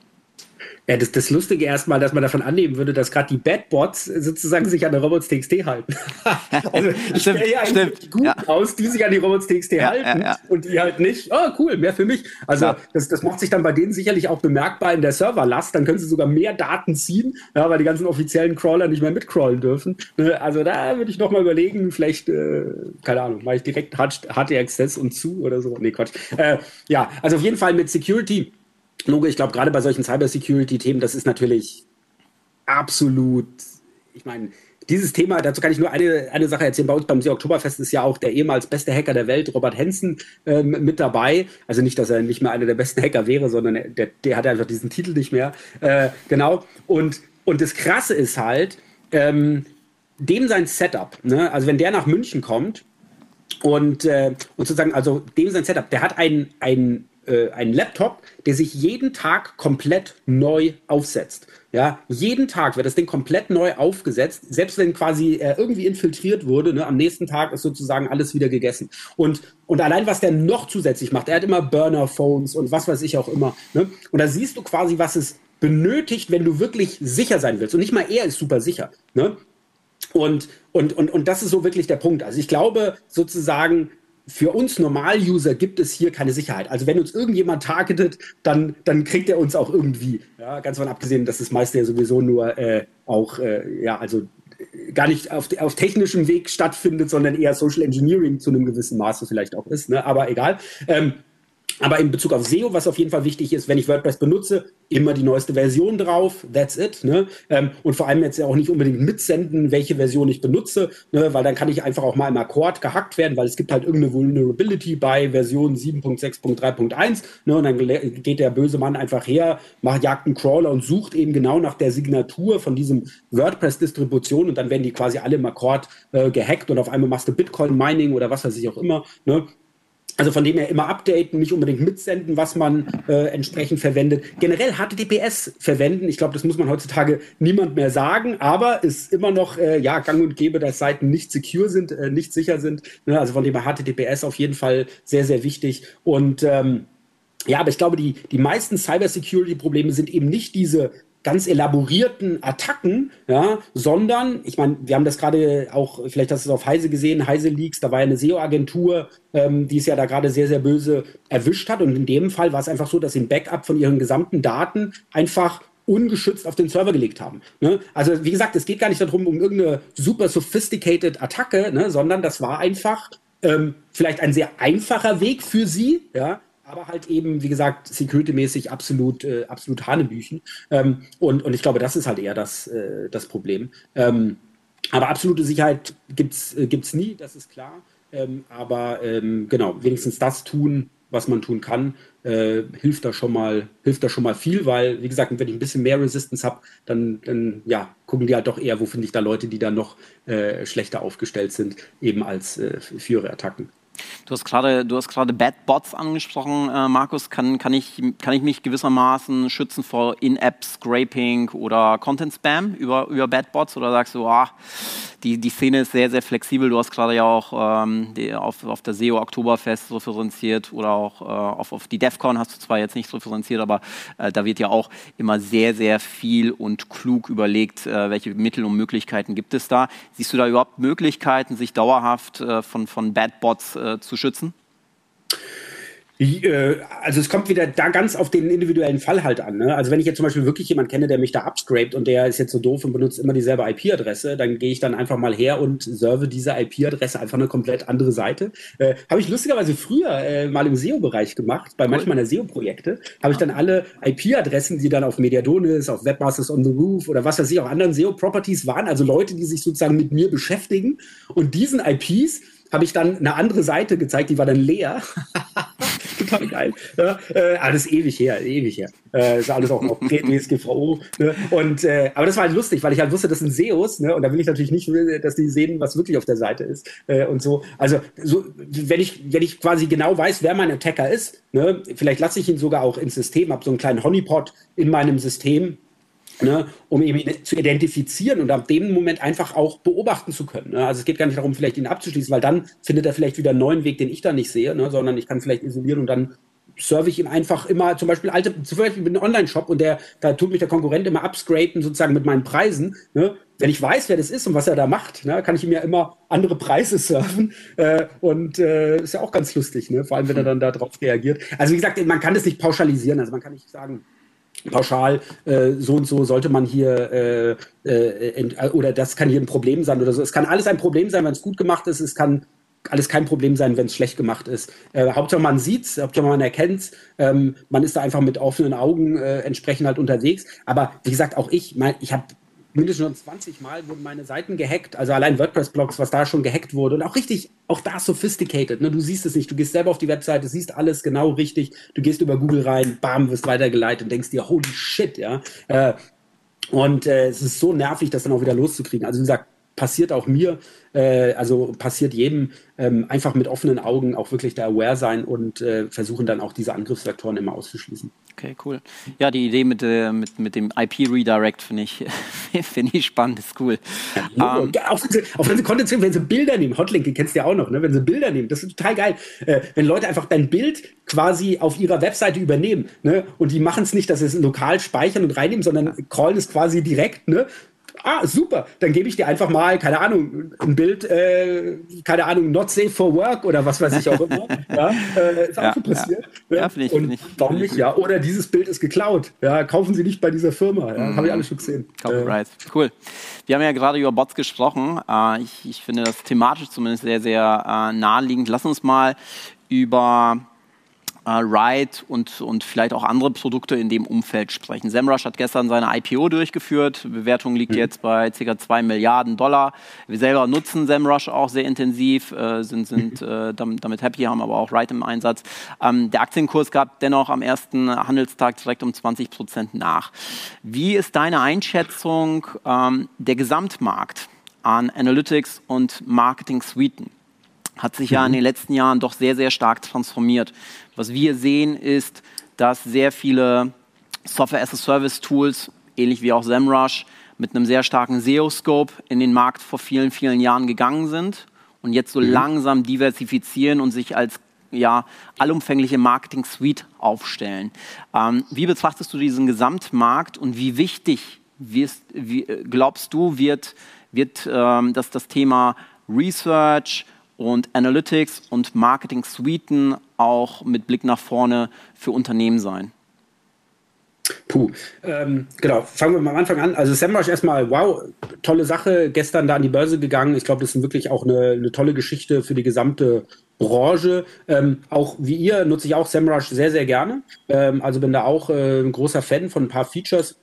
Ja, das, das Lustige erstmal, dass man davon annehmen würde, dass gerade die Bad-Bots sozusagen sich an der Robots.txt halten. [LAUGHS] also ich stimmt, ja stimmt. gut ja. aus, die sich an die Robots.txt ja, halten ja, und die halt nicht. Oh, cool, mehr für mich. Also das, das macht sich dann bei denen sicherlich auch bemerkbar in der Serverlast. Dann können sie sogar mehr Daten ziehen, ja, weil die ganzen offiziellen Crawler nicht mehr mitcrawlen dürfen. Ne, also da würde ich nochmal überlegen, vielleicht, äh, keine Ahnung, mache ich direkt HT-Access und zu oder so. Nee, Quatsch. Äh, ja, also auf jeden Fall mit Security Logo, ich glaube, gerade bei solchen Cybersecurity-Themen, das ist natürlich absolut, ich meine, dieses Thema, dazu kann ich nur eine, eine Sache erzählen. Bei uns beim Oktoberfest ist ja auch der ehemals beste Hacker der Welt, Robert Hensen, ähm, mit dabei. Also nicht, dass er nicht mehr einer der besten Hacker wäre, sondern der, der hat einfach diesen Titel nicht mehr. Äh, genau. Und, und das Krasse ist halt, ähm, dem sein Setup, ne? also wenn der nach München kommt und, äh, und sozusagen, also dem sein Setup, der hat ein, ein äh, einen Laptop, der sich jeden Tag komplett neu aufsetzt. Ja, jeden Tag wird das Ding komplett neu aufgesetzt, selbst wenn quasi äh, irgendwie infiltriert wurde. Ne, am nächsten Tag ist sozusagen alles wieder gegessen. Und, und allein, was der noch zusätzlich macht, er hat immer Burner-Phones und was weiß ich auch immer. Ne? Und da siehst du quasi, was es benötigt, wenn du wirklich sicher sein willst. Und nicht mal er ist super sicher. Ne? Und, und, und, und das ist so wirklich der Punkt. Also ich glaube sozusagen, für uns Normal-User gibt es hier keine Sicherheit. Also wenn uns irgendjemand targetet, dann, dann kriegt er uns auch irgendwie. Ja, ganz von abgesehen, dass das meiste ja sowieso nur äh, auch, äh, ja, also äh, gar nicht auf, auf technischem Weg stattfindet, sondern eher Social Engineering zu einem gewissen Maße vielleicht auch ist. Ne? Aber egal. Ähm, aber in Bezug auf SEO, was auf jeden Fall wichtig ist, wenn ich WordPress benutze, immer die neueste Version drauf. That's it. Ne? Ähm, und vor allem jetzt ja auch nicht unbedingt mitsenden, welche Version ich benutze, ne? weil dann kann ich einfach auch mal im Akkord gehackt werden, weil es gibt halt irgendeine Vulnerability bei Version 7.6.3.1. Ne? Und dann geht der böse Mann einfach her, macht jagt einen Crawler und sucht eben genau nach der Signatur von diesem WordPress-Distribution und dann werden die quasi alle im Akkord äh, gehackt und auf einmal machst du Bitcoin-Mining oder was weiß ich auch immer. Ne? Also von dem her immer updaten, nicht unbedingt mitsenden, was man äh, entsprechend verwendet. Generell HTTPS verwenden, ich glaube, das muss man heutzutage niemand mehr sagen, aber ist immer noch äh, ja gang und gäbe, dass Seiten nicht secure sind, äh, nicht sicher sind. Ne? Also von dem her HTTPS auf jeden Fall sehr, sehr wichtig. Und ähm, ja, aber ich glaube, die, die meisten Cybersecurity-Probleme sind eben nicht diese ganz elaborierten Attacken, ja, sondern, ich meine, wir haben das gerade auch, vielleicht hast du es auf Heise gesehen, Heise Leaks, da war ja eine SEO-Agentur, ähm, die es ja da gerade sehr, sehr böse erwischt hat. Und in dem Fall war es einfach so, dass sie ein Backup von ihren gesamten Daten einfach ungeschützt auf den Server gelegt haben. Ne? Also wie gesagt, es geht gar nicht darum, um irgendeine super sophisticated Attacke, ne? sondern das war einfach ähm, vielleicht ein sehr einfacher Weg für sie, ja, aber halt eben, wie gesagt, security-mäßig absolut, äh, absolut Hanebüchen. Ähm, und, und ich glaube, das ist halt eher das, äh, das Problem. Ähm, aber absolute Sicherheit gibt es äh, nie, das ist klar. Ähm, aber ähm, genau, wenigstens das tun, was man tun kann, äh, hilft da schon mal, hilft da schon mal viel, weil, wie gesagt, wenn ich ein bisschen mehr Resistance habe, dann, dann ja, gucken die halt doch eher, wo finde ich da Leute, die dann noch äh, schlechter aufgestellt sind, eben als äh, ihre Attacken. Du hast gerade, du hast gerade Bad Bots angesprochen, äh, Markus. Kann, kann, ich, kann ich mich gewissermaßen schützen vor In-App-Scraping oder Content-Spam über, über Bad Bots? Oder sagst du, ah, die, die Szene ist sehr, sehr flexibel. Du hast gerade ja auch ähm, die, auf, auf der SEO Oktoberfest referenziert oder auch äh, auf, auf die DEFCON hast du zwar jetzt nicht referenziert, aber äh, da wird ja auch immer sehr, sehr viel und klug überlegt, äh, welche Mittel und Möglichkeiten gibt es da. Siehst du da überhaupt Möglichkeiten, sich dauerhaft äh, von, von Bad Bots äh, zu schützen? Äh, also es kommt wieder da ganz auf den individuellen Fall halt an. Ne? Also wenn ich jetzt zum Beispiel wirklich jemanden kenne, der mich da abscrapt und der ist jetzt so doof und benutzt immer dieselbe IP-Adresse, dann gehe ich dann einfach mal her und serve diese IP-Adresse einfach eine komplett andere Seite. Äh, habe ich lustigerweise früher äh, mal im SEO-Bereich gemacht, bei manchen meiner SEO-Projekte, habe ich dann alle IP-Adressen, die dann auf Mediadonis, auf Webmasters on the Roof oder was weiß ich, auch anderen SEO-Properties waren, also Leute, die sich sozusagen mit mir beschäftigen und diesen IPs habe ich dann eine andere Seite gezeigt, die war dann leer. [LAUGHS] [LAUGHS] Total geil. Ja, äh, alles ewig her, ewig her. Äh, ist alles auch noch DSGVO. Ne? Und, äh, aber das war halt lustig, weil ich halt wusste, das sind SEOs, ne? Und da will ich natürlich nicht, dass die sehen, was wirklich auf der Seite ist. Äh, und so. Also, so, wenn ich, wenn ich quasi genau weiß, wer mein Attacker ist, ne? vielleicht lasse ich ihn sogar auch ins System, habe so einen kleinen Honeypot in meinem System, Ne, um ihn zu identifizieren und ab dem Moment einfach auch beobachten zu können. Ne? Also es geht gar nicht darum, vielleicht ihn abzuschließen, weil dann findet er vielleicht wieder einen neuen Weg, den ich da nicht sehe, ne? sondern ich kann vielleicht isolieren und dann serve ich ihm einfach immer zum Beispiel alte, zum Beispiel mit einem Online-Shop und der, da tut mich der Konkurrent immer upscrapen sozusagen mit meinen Preisen. Ne? Wenn ich weiß, wer das ist und was er da macht, ne, kann ich ihm ja immer andere Preise [LAUGHS] surfen äh, und äh, ist ja auch ganz lustig, ne? vor allem wenn er dann darauf reagiert. Also wie gesagt, man kann das nicht pauschalisieren, also man kann nicht sagen, pauschal, äh, so und so sollte man hier, äh, äh, oder das kann hier ein Problem sein oder so. Es kann alles ein Problem sein, wenn es gut gemacht ist. Es kann alles kein Problem sein, wenn es schlecht gemacht ist. Äh, Hauptsache man sieht's, Hauptsache man erkennt's. Ähm, man ist da einfach mit offenen Augen äh, entsprechend halt unterwegs. Aber wie gesagt, auch ich, mein, ich habe mindestens schon 20 Mal wurden meine Seiten gehackt, also allein WordPress-Blogs, was da schon gehackt wurde und auch richtig, auch da sophisticated. Ne? Du siehst es nicht, du gehst selber auf die Webseite, siehst alles genau richtig, du gehst über Google rein, bam, wirst weitergeleitet und denkst dir, holy shit, ja. Äh, und äh, es ist so nervig, das dann auch wieder loszukriegen. Also wie gesagt, passiert auch mir, äh, also passiert jedem, ähm, einfach mit offenen Augen auch wirklich da aware sein und äh, versuchen dann auch diese Angriffsvektoren immer auszuschließen. Okay, cool. Ja, die Idee mit, äh, mit, mit dem IP-Redirect finde ich, [LAUGHS] find ich spannend, ist cool. Ja, um, ähm, auch, auch wenn sie Content, wenn sie Bilder nehmen, Hotlink, kennst du ja auch noch, ne? wenn sie Bilder nehmen, das ist total geil. Äh, wenn Leute einfach dein Bild quasi auf ihrer Webseite übernehmen ne? und die machen es nicht, dass sie es lokal speichern und reinnehmen, sondern crawlen es quasi direkt ne? Ah, super, dann gebe ich dir einfach mal, keine Ahnung, ein Bild, äh, keine Ahnung, not safe for work oder was weiß ich auch immer. [LAUGHS] ja, äh, ist auch ja, so passiert. Ja, ja finde ich. Und ich, warum nicht? Ja, oder dieses Bild ist geklaut. Ja, kaufen Sie nicht bei dieser Firma. Ja, mhm. Habe ich alles schon gesehen. Copyright, äh, cool. Wir haben ja gerade über Bots gesprochen. Äh, ich, ich, finde das thematisch zumindest sehr, sehr äh, naheliegend. Lass uns mal über Ride und, und vielleicht auch andere Produkte in dem Umfeld sprechen. SEMrush hat gestern seine IPO durchgeführt. Die Bewertung liegt mhm. jetzt bei ca. 2 Milliarden Dollar. Wir selber nutzen SEMrush auch sehr intensiv, äh, sind, sind [LAUGHS] äh, damit happy, haben aber auch Ride im Einsatz. Ähm, der Aktienkurs gab dennoch am ersten Handelstag direkt um 20 Prozent nach. Wie ist deine Einschätzung ähm, der Gesamtmarkt an Analytics und Marketing-Suiten? Hat sich ja in mhm. den letzten Jahren doch sehr, sehr stark transformiert. Was wir sehen, ist, dass sehr viele Software-as-a-Service-Tools, ähnlich wie auch SEMrush, mit einem sehr starken SEO-Scope in den Markt vor vielen, vielen Jahren gegangen sind und jetzt so mhm. langsam diversifizieren und sich als ja, allumfängliche Marketing-Suite aufstellen. Ähm, wie betrachtest du diesen Gesamtmarkt und wie wichtig wirst, wie, äh, glaubst du, wird, wird ähm, das, das Thema Research, und Analytics und Marketing-Suiten auch mit Blick nach vorne für Unternehmen sein? Puh, ähm, genau, fangen wir mal am Anfang an. Also SEMrush erstmal, wow, tolle Sache, gestern da an die Börse gegangen. Ich glaube, das ist wirklich auch eine, eine, tolle Geschichte für die gesamte Branche. Ähm, auch wie ihr nutze ich auch SEMrush sehr, sehr gerne. Ähm, also bin da auch äh, ein großer Fan von ein paar Features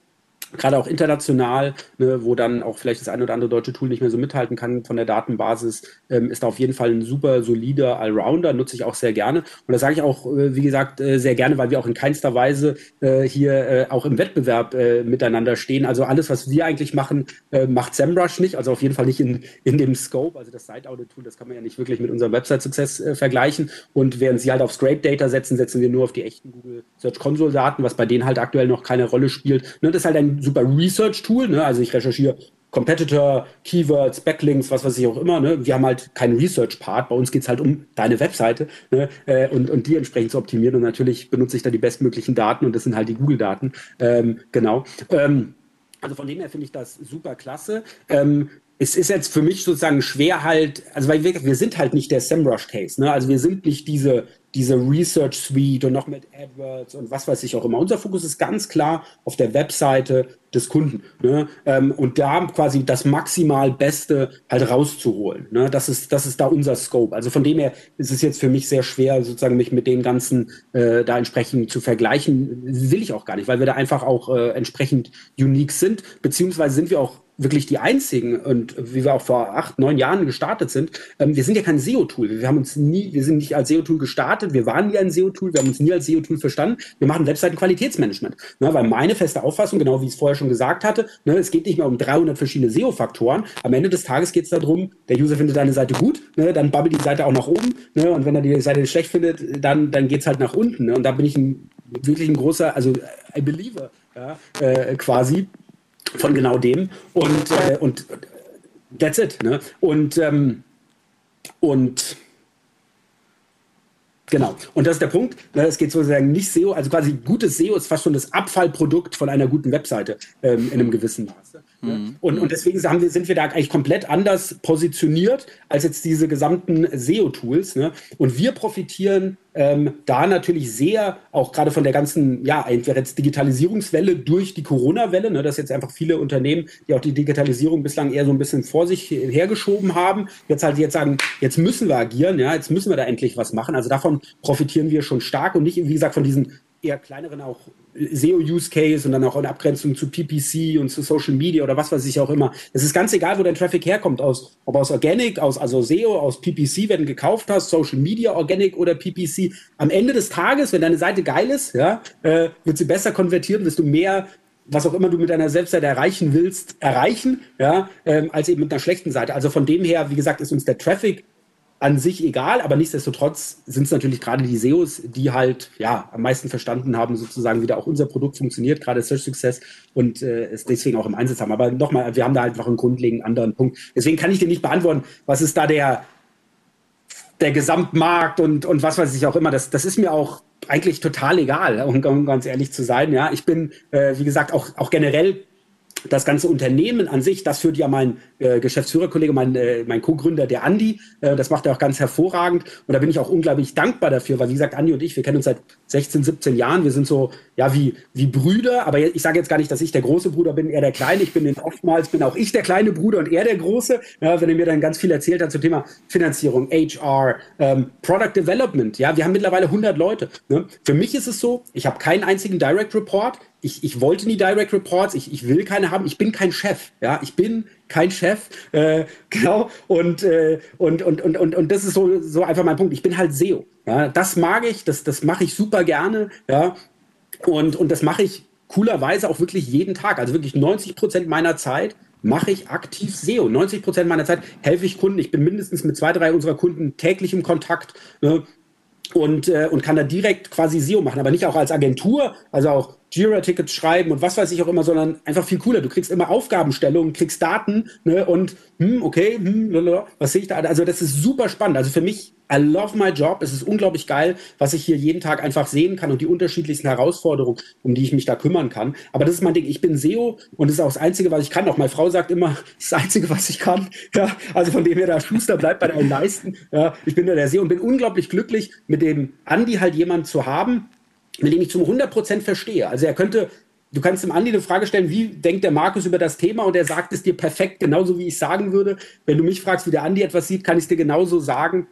gerade auch international, ne, wo dann auch vielleicht das ein oder andere deutsche Tool nicht mehr so mithalten kann von der Datenbasis, ähm, ist da auf jeden Fall ein super solider Allrounder, nutze ich auch sehr gerne. Und das sage ich auch, äh, wie gesagt, äh, sehr gerne, weil wir auch in keinster Weise äh, hier äh, auch im Wettbewerb äh, miteinander stehen. Also alles, was wir eigentlich machen, äh, macht SEMrush nicht, also auf jeden Fall nicht in, in dem Scope. Also das Site-Audit-Tool, das kann man ja nicht wirklich mit unserem Website-Success vergleichen. Und während sie halt auf Scrape-Data setzen, setzen wir nur auf die echten Google Search Console-Daten, was bei denen halt aktuell noch keine Rolle spielt. Ne, das ist halt ein super Research-Tool. Ne? Also ich recherchiere Competitor, Keywords, Backlinks, was weiß ich auch immer. Ne? Wir haben halt keinen Research-Part. Bei uns geht es halt um deine Webseite ne? äh, und, und die entsprechend zu optimieren. Und natürlich benutze ich da die bestmöglichen Daten und das sind halt die Google-Daten. Ähm, genau. Ähm, also von dem her finde ich das super klasse. Ähm, es ist jetzt für mich sozusagen schwer halt, also weil wir, wir sind halt nicht der SEMrush-Case, ne? Also wir sind nicht diese, diese Research Suite und noch mit AdWords und was weiß ich auch immer. Unser Fokus ist ganz klar auf der Webseite des Kunden ne? Ähm, und da quasi das maximal Beste halt rauszuholen. Ne? Das, ist, das ist da unser Scope. Also von dem her ist es jetzt für mich sehr schwer, sozusagen mich mit den ganzen äh, da entsprechend zu vergleichen. Will ich auch gar nicht, weil wir da einfach auch äh, entsprechend unique sind, beziehungsweise sind wir auch wirklich die einzigen und wie wir auch vor acht, neun Jahren gestartet sind, ähm, wir sind ja kein SEO-Tool. Wir haben uns nie, wir sind nicht als SEO-Tool gestartet, wir waren nie ein SEO-Tool, wir haben uns nie als SEO-Tool verstanden. Wir machen Webseiten-Qualitätsmanagement. Ne, weil meine feste Auffassung, genau wie ich es vorher schon gesagt hatte, ne, es geht nicht mehr um 300 verschiedene SEO-Faktoren. Am Ende des Tages geht es darum, der User findet deine Seite gut, ne, dann babbelt die Seite auch nach oben ne, und wenn er die Seite schlecht findet, dann, dann geht es halt nach unten. Ne, und da bin ich ein, wirklich ein großer, also I believer ja, äh, quasi von genau dem. Und, äh, und that's it. Ne? Und, ähm, und Genau. Und das ist der Punkt. Ne? Es geht sozusagen nicht SEO, also quasi gutes SEO ist fast schon das Abfallprodukt von einer guten Webseite ähm, in einem gewissen Maße. Ne? Mhm. Und, und deswegen haben wir, sind wir da eigentlich komplett anders positioniert als jetzt diese gesamten SEO-Tools. Ne? Und wir profitieren ähm, da natürlich sehr auch gerade von der ganzen, ja, entweder jetzt Digitalisierungswelle durch die Corona-Welle, ne, dass jetzt einfach viele Unternehmen, die auch die Digitalisierung bislang eher so ein bisschen vor sich hergeschoben haben, jetzt halt jetzt sagen, jetzt müssen wir agieren, ja, jetzt müssen wir da endlich was machen. Also davon profitieren wir schon stark und nicht, wie gesagt, von diesen eher kleineren auch SEO-Use-Case und dann auch in Abgrenzung zu PPC und zu Social Media oder was weiß ich auch immer. Es ist ganz egal, wo dein Traffic herkommt, aus, ob aus Organic, aus also SEO, aus PPC, wenn du gekauft hast, Social Media, Organic oder PPC. Am Ende des Tages, wenn deine Seite geil ist, ja, äh, wird sie besser konvertieren, wirst du mehr was auch immer du mit deiner Selbstseite erreichen willst, erreichen, ja, ähm, als eben mit einer schlechten Seite. Also von dem her, wie gesagt, ist uns der Traffic an sich egal, aber nichtsdestotrotz sind es natürlich gerade die SEOs, die halt ja am meisten verstanden haben, sozusagen, wie da auch unser Produkt funktioniert, gerade Search Success und äh, es deswegen auch im Einsatz haben. Aber nochmal, wir haben da halt noch einen grundlegend anderen Punkt. Deswegen kann ich dir nicht beantworten, was ist da der, der Gesamtmarkt und, und was weiß ich auch immer. Das, das ist mir auch eigentlich total egal, um, ganz ehrlich zu sein. Ja, ich bin, äh, wie gesagt, auch, auch generell das ganze Unternehmen an sich, das führt ja mein äh, Geschäftsführerkollege, mein, äh, mein Co-Gründer, der Andi. Äh, das macht er auch ganz hervorragend. Und da bin ich auch unglaublich dankbar dafür, weil wie gesagt, Andi und ich, wir kennen uns seit 16, 17 Jahren. Wir sind so, ja, wie, wie Brüder. Aber ich sage jetzt gar nicht, dass ich der große Bruder bin, er der Kleine. Ich bin oftmals, bin auch ich der kleine Bruder und er der große. Ja, wenn er mir dann ganz viel erzählt hat zum Thema Finanzierung, HR, ähm, Product Development. Ja, wir haben mittlerweile 100 Leute. Ne? Für mich ist es so, ich habe keinen einzigen Direct Report ich, ich wollte nie Direct Reports, ich, ich will keine haben, ich bin kein Chef, ja, ich bin kein Chef, äh, [LAUGHS] genau, und, äh, und, und, und, und, und das ist so, so einfach mein Punkt, ich bin halt SEO, ja, das mag ich, das, das mache ich super gerne, ja, und, und das mache ich coolerweise auch wirklich jeden Tag, also wirklich 90 Prozent meiner Zeit mache ich aktiv SEO. 90 Prozent meiner Zeit helfe ich Kunden. Ich bin mindestens mit zwei, drei unserer Kunden täglich im Kontakt. Ne? und, äh, und kann da direkt quasi SEO machen, aber nicht auch als Agentur, also auch Jira-Tickets schreiben und was weiß ich auch immer, sondern einfach viel cooler. Du kriegst immer Aufgabenstellungen, kriegst Daten ne, und hm, okay, hm, lalala, was sehe ich da? Also das ist super spannend. Also für mich, I love my job. Es ist unglaublich geil, was ich hier jeden Tag einfach sehen kann und die unterschiedlichsten Herausforderungen, um die ich mich da kümmern kann. Aber das ist mein Ding. Ich bin SEO und das ist auch das Einzige, was ich kann. Auch meine Frau sagt immer, [LAUGHS] das ist das Einzige, was ich kann. Ja, also von dem her, der Schuster bleibt bei deinen Leisten. Ja, ich bin da der SEO und bin unglaublich glücklich, mit dem Andi halt jemand zu haben, mit dem ich zum 100% verstehe. Also er könnte, du kannst dem Andi eine Frage stellen, wie denkt der Markus über das Thema und er sagt es dir perfekt, genauso wie ich sagen würde. Wenn du mich fragst, wie der Andi etwas sieht, kann ich es dir genauso sagen.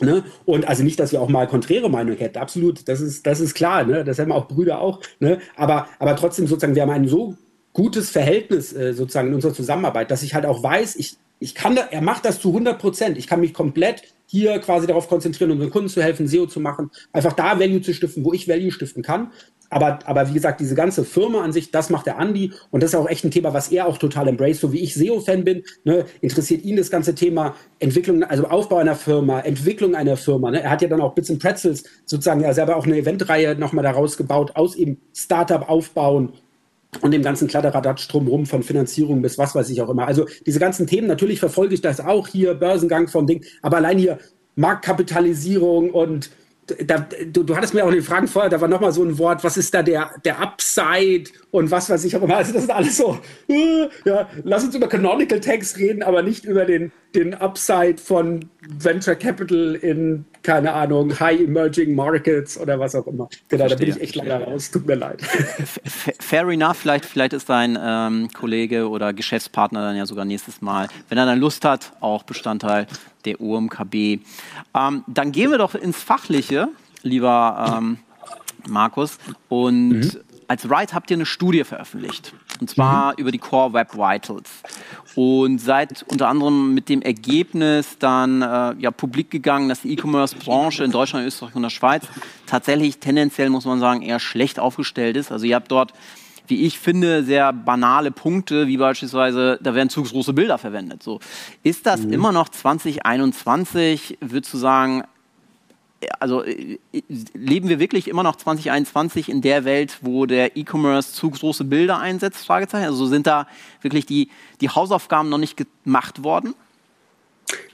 Ne? Und also nicht, dass wir auch mal konträre Meinung hätten, absolut, das ist, das ist klar, ne? das haben auch Brüder auch, ne? aber, aber trotzdem sozusagen, wir haben ein so gutes Verhältnis äh, sozusagen in unserer Zusammenarbeit, dass ich halt auch weiß, ich, ich kann da, er macht das zu 100 Prozent, ich kann mich komplett hier quasi darauf konzentrieren, unseren Kunden zu helfen, SEO zu machen, einfach da Value zu stiften, wo ich Value stiften kann. Aber, aber wie gesagt, diese ganze Firma an sich, das macht der Andi und das ist auch echt ein Thema, was er auch total embrace. So wie ich SEO-Fan bin, ne, interessiert ihn das ganze Thema Entwicklung, also Aufbau einer Firma, Entwicklung einer Firma. Ne? Er hat ja dann auch Bits and Pretzels sozusagen ja selber auch eine Eventreihe nochmal daraus gebaut, aus eben Startup aufbauen, und dem ganzen Kladderadatsch drumherum von Finanzierung bis was weiß ich auch immer. Also diese ganzen Themen, natürlich verfolge ich das auch hier, Börsengang von Ding, aber allein hier Marktkapitalisierung und da, du, du hattest mir auch den Fragen vorher, da war nochmal so ein Wort, was ist da der, der Upside und was weiß ich auch immer. Also das ist alles so, äh, ja, lass uns über Canonical Tags reden, aber nicht über den, den Upside von Venture Capital in, keine Ahnung, High Emerging Markets oder was auch immer. Genau, da bin ich echt leider raus, tut mir leid. Fair enough, vielleicht, vielleicht ist dein ähm, Kollege oder Geschäftspartner dann ja sogar nächstes Mal, wenn er dann Lust hat, auch Bestandteil der OMKB. Ähm, dann gehen wir doch ins Fachliche, lieber ähm, Markus. Und mhm. Als Wright habt ihr eine Studie veröffentlicht. Und zwar mhm. über die Core Web Vitals. Und seid unter anderem mit dem Ergebnis dann äh, ja, publik gegangen, dass die E-Commerce-Branche in Deutschland, Österreich und der Schweiz tatsächlich tendenziell, muss man sagen, eher schlecht aufgestellt ist. Also ihr habt dort wie ich finde, sehr banale Punkte, wie beispielsweise, da werden zu große Bilder verwendet. So. Ist das mhm. immer noch 2021? Würdest du sagen, also äh, leben wir wirklich immer noch 2021 in der Welt, wo der E-Commerce zu große Bilder einsetzt? Fragezeichen. Also sind da wirklich die, die Hausaufgaben noch nicht gemacht worden?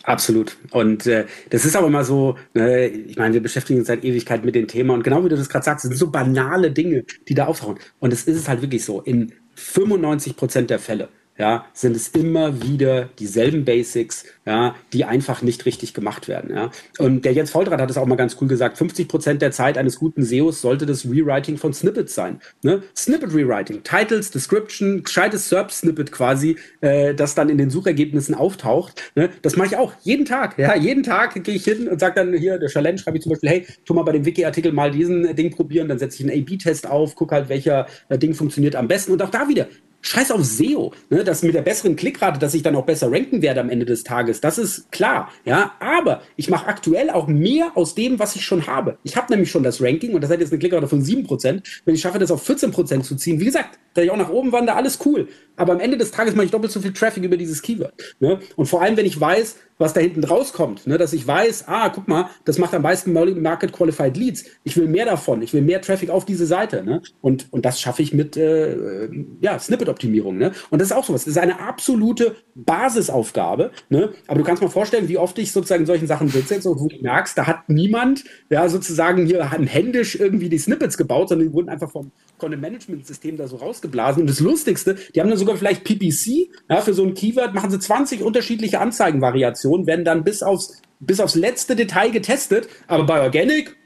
Absolut. Und äh, das ist auch immer so, äh, ich meine, wir beschäftigen uns seit Ewigkeit mit dem Thema und genau wie du das gerade sagst, sind so banale Dinge, die da auftauchen. Und es ist es halt wirklich so, in 95 Prozent der Fälle ja, sind es immer wieder dieselben Basics, ja, die einfach nicht richtig gemacht werden. Ja. Und der Jens Voldrath hat es auch mal ganz cool gesagt, 50 Prozent der Zeit eines guten SEOs sollte das Rewriting von Snippets sein. Ne? Snippet Rewriting, Titles, Description, gescheites SERP-Snippet quasi, äh, das dann in den Suchergebnissen auftaucht. Ne? Das mache ich auch jeden Tag. Ja, jeden Tag gehe ich hin und sage dann hier, der Challenge schreibe ich zum Beispiel, hey, tu mal bei dem Wiki-Artikel mal diesen Ding probieren, dann setze ich einen A-B-Test auf, gucke halt, welcher äh, Ding funktioniert am besten. Und auch da wieder, Scheiß auf SEO, ne, dass mit der besseren Klickrate, dass ich dann auch besser ranken werde am Ende des Tages. Das ist klar, ja. Aber ich mache aktuell auch mehr aus dem, was ich schon habe. Ich habe nämlich schon das Ranking und das hat jetzt eine Klickrate von 7%. Wenn ich schaffe, das auf 14% zu ziehen, wie gesagt, da ich auch nach oben wandere, alles cool. Aber am Ende des Tages mache ich doppelt so viel Traffic über dieses Keyword. Ne? Und vor allem, wenn ich weiß, was da hinten rauskommt, ne? dass ich weiß, ah, guck mal, das macht am meisten Market Qualified Leads. Ich will mehr davon, ich will mehr Traffic auf diese Seite. Ne? Und, und das schaffe ich mit äh, ja, Snippet-Optimierung. Ne? Und das ist auch sowas. Das ist eine absolute Basisaufgabe. Ne? Aber du kannst mal vorstellen, wie oft ich sozusagen in solchen Sachen sitze und wo du merkst, da hat niemand ja sozusagen hier händisch irgendwie die Snippets gebaut, sondern die wurden einfach vom Content-Management-System da so rausgeblasen. Und das Lustigste, die haben dann sogar vielleicht PPC, ja, für so ein Keyword machen sie 20 unterschiedliche Anzeigenvariationen, werden dann bis aufs, bis aufs letzte Detail getestet, aber bei Organic,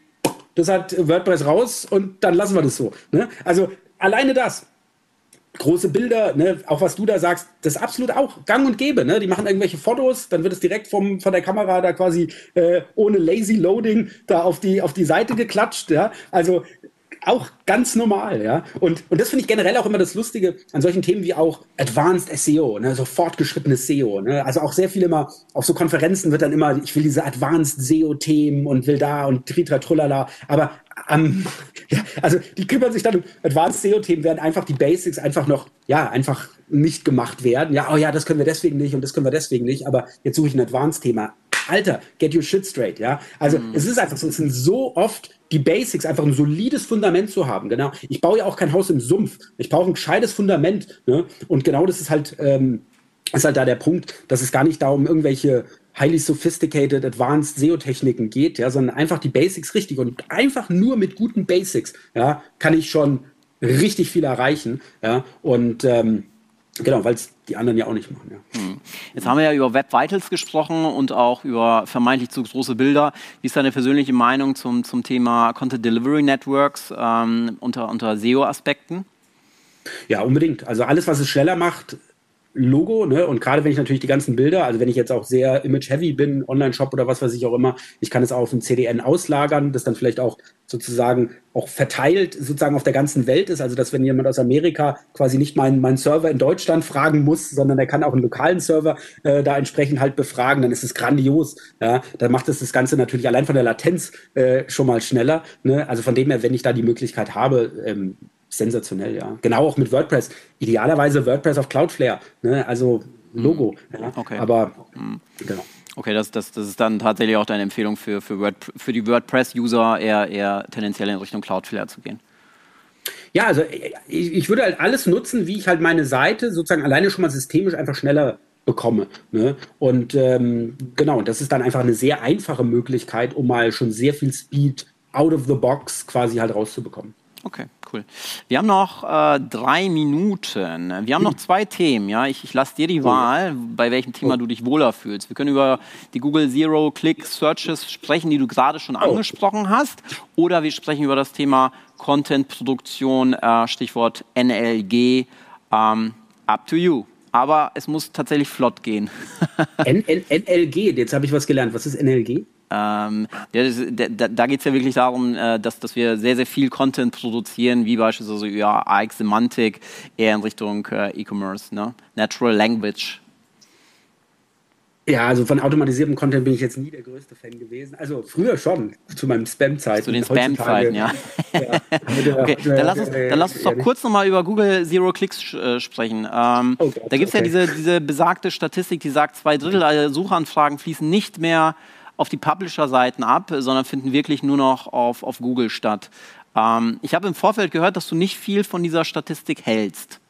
das hat WordPress raus und dann lassen wir das so. Ne? Also alleine das, große Bilder, ne, auch was du da sagst, das ist absolut auch gang und gäbe. Ne? Die machen irgendwelche Fotos, dann wird es direkt vom, von der Kamera da quasi äh, ohne Lazy Loading da auf die, auf die Seite geklatscht. Ja? Also auch ganz normal, ja. Und, und das finde ich generell auch immer das Lustige an solchen Themen wie auch Advanced SEO, ne, so fortgeschrittenes SEO. Ne? Also auch sehr viel immer, auf so Konferenzen wird dann immer, ich will diese Advanced SEO-Themen und will da und tritra trullala. Aber ähm, [LAUGHS] ja, also die kümmern sich dann um Advanced SEO-Themen, während einfach die Basics einfach noch, ja, einfach nicht gemacht werden. Ja, oh ja, das können wir deswegen nicht und das können wir deswegen nicht, aber jetzt suche ich ein Advanced-Thema. Alter, get your shit straight, ja. Also mm. es ist einfach so, es sind so oft die Basics, einfach ein solides Fundament zu haben. Genau. Ich baue ja auch kein Haus im Sumpf. Ich brauche ein gescheites Fundament. Ne? Und genau das ist halt, ähm, ist halt da der Punkt, dass es gar nicht darum irgendwelche highly sophisticated, advanced SEO-Techniken geht, ja, sondern einfach die Basics richtig und einfach nur mit guten Basics, ja, kann ich schon richtig viel erreichen, ja, und ähm, Genau, weil es die anderen ja auch nicht machen. Ja. Hm. Jetzt haben wir ja über Web Vitals gesprochen und auch über vermeintlich zu große Bilder. Wie ist deine persönliche Meinung zum, zum Thema Content Delivery Networks ähm, unter, unter SEO-Aspekten? Ja, unbedingt. Also alles, was es schneller macht, Logo, ne? Und gerade wenn ich natürlich die ganzen Bilder, also wenn ich jetzt auch sehr image-heavy bin, Online-Shop oder was weiß ich auch immer, ich kann es auch auf dem CDN auslagern, das dann vielleicht auch sozusagen auch verteilt sozusagen auf der ganzen Welt ist. Also dass wenn jemand aus Amerika quasi nicht meinen mein Server in Deutschland fragen muss, sondern er kann auch einen lokalen Server äh, da entsprechend halt befragen, dann ist es grandios. Ja, dann macht es das Ganze natürlich allein von der Latenz äh, schon mal schneller. Ne? Also von dem her, wenn ich da die Möglichkeit habe, ähm, sensationell, ja. Genau auch mit WordPress. Idealerweise WordPress auf Cloudflare, ne? also Logo. Mhm. Ja. Okay. Aber mhm. genau. Okay, das, das, das ist dann tatsächlich auch deine Empfehlung für, für, Word, für die WordPress-User, eher, eher tendenziell in Richtung Cloudflare zu gehen. Ja, also ich, ich würde halt alles nutzen, wie ich halt meine Seite sozusagen alleine schon mal systemisch einfach schneller bekomme. Ne? Und ähm, genau, das ist dann einfach eine sehr einfache Möglichkeit, um mal schon sehr viel Speed out of the box quasi halt rauszubekommen. Okay, cool. Wir haben noch äh, drei Minuten. Wir haben noch zwei [CLEARS THROAT] Themen. Ja, ich, ich lasse dir die oh. Wahl, bei welchem Thema oh. du dich wohler fühlst. Wir können über die Google Zero Click Searches sprechen, die du gerade schon oh. angesprochen hast, oder wir sprechen über das Thema Content-Produktion, äh, Stichwort NLG. Ähm, up to you. Aber es muss tatsächlich flott gehen. [LAUGHS] NLG, jetzt habe ich was gelernt. Was ist NLG? Ähm, ja, das, da, da geht es ja wirklich darum, äh, dass, dass wir sehr, sehr viel Content produzieren, wie beispielsweise ja, AX Semantik, eher in Richtung äh, E-Commerce, ne? Natural Language. Ja, also von automatisiertem Content bin ich jetzt nie der größte Fan gewesen. Also früher schon, zu meinen Spam-Zeiten. Zu den Spam-Zeiten, ja. [LAUGHS] ja. [LAUGHS] okay, dann lass uns, dann lass uns doch kurz nochmal über Google Zero Clicks äh, sprechen. Ähm, oh Gott, da gibt es okay. ja diese, diese besagte Statistik, die sagt, zwei Drittel aller Suchanfragen fließen nicht mehr auf die Publisher-Seiten ab, sondern finden wirklich nur noch auf, auf Google statt. Ähm, ich habe im Vorfeld gehört, dass du nicht viel von dieser Statistik hältst.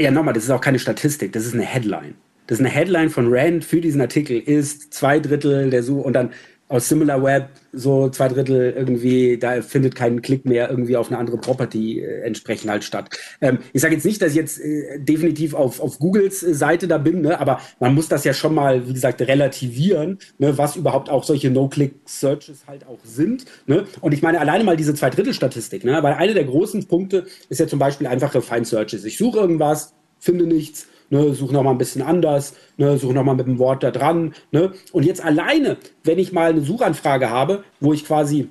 Ja, nochmal, das ist auch keine Statistik, das ist eine Headline. Das ist eine Headline von Rand für diesen Artikel, ist zwei Drittel der Suche und dann aus SimilarWeb so zwei Drittel irgendwie, da findet kein Klick mehr irgendwie auf eine andere Property äh, entsprechend halt statt. Ähm, ich sage jetzt nicht, dass ich jetzt äh, definitiv auf, auf Googles äh, Seite da bin, ne, aber man muss das ja schon mal, wie gesagt, relativieren, ne, was überhaupt auch solche No-Click-Searches halt auch sind. Ne? Und ich meine, alleine mal diese zwei Drittel Statistik, ne, weil eine der großen Punkte ist ja zum Beispiel einfach Refined Searches. Ich suche irgendwas, finde nichts, ne, suche nochmal ein bisschen anders, ne, suche nochmal mit dem Wort da dran. Ne. Und jetzt alleine, wenn ich mal eine Suchanfrage habe, wo ich quasi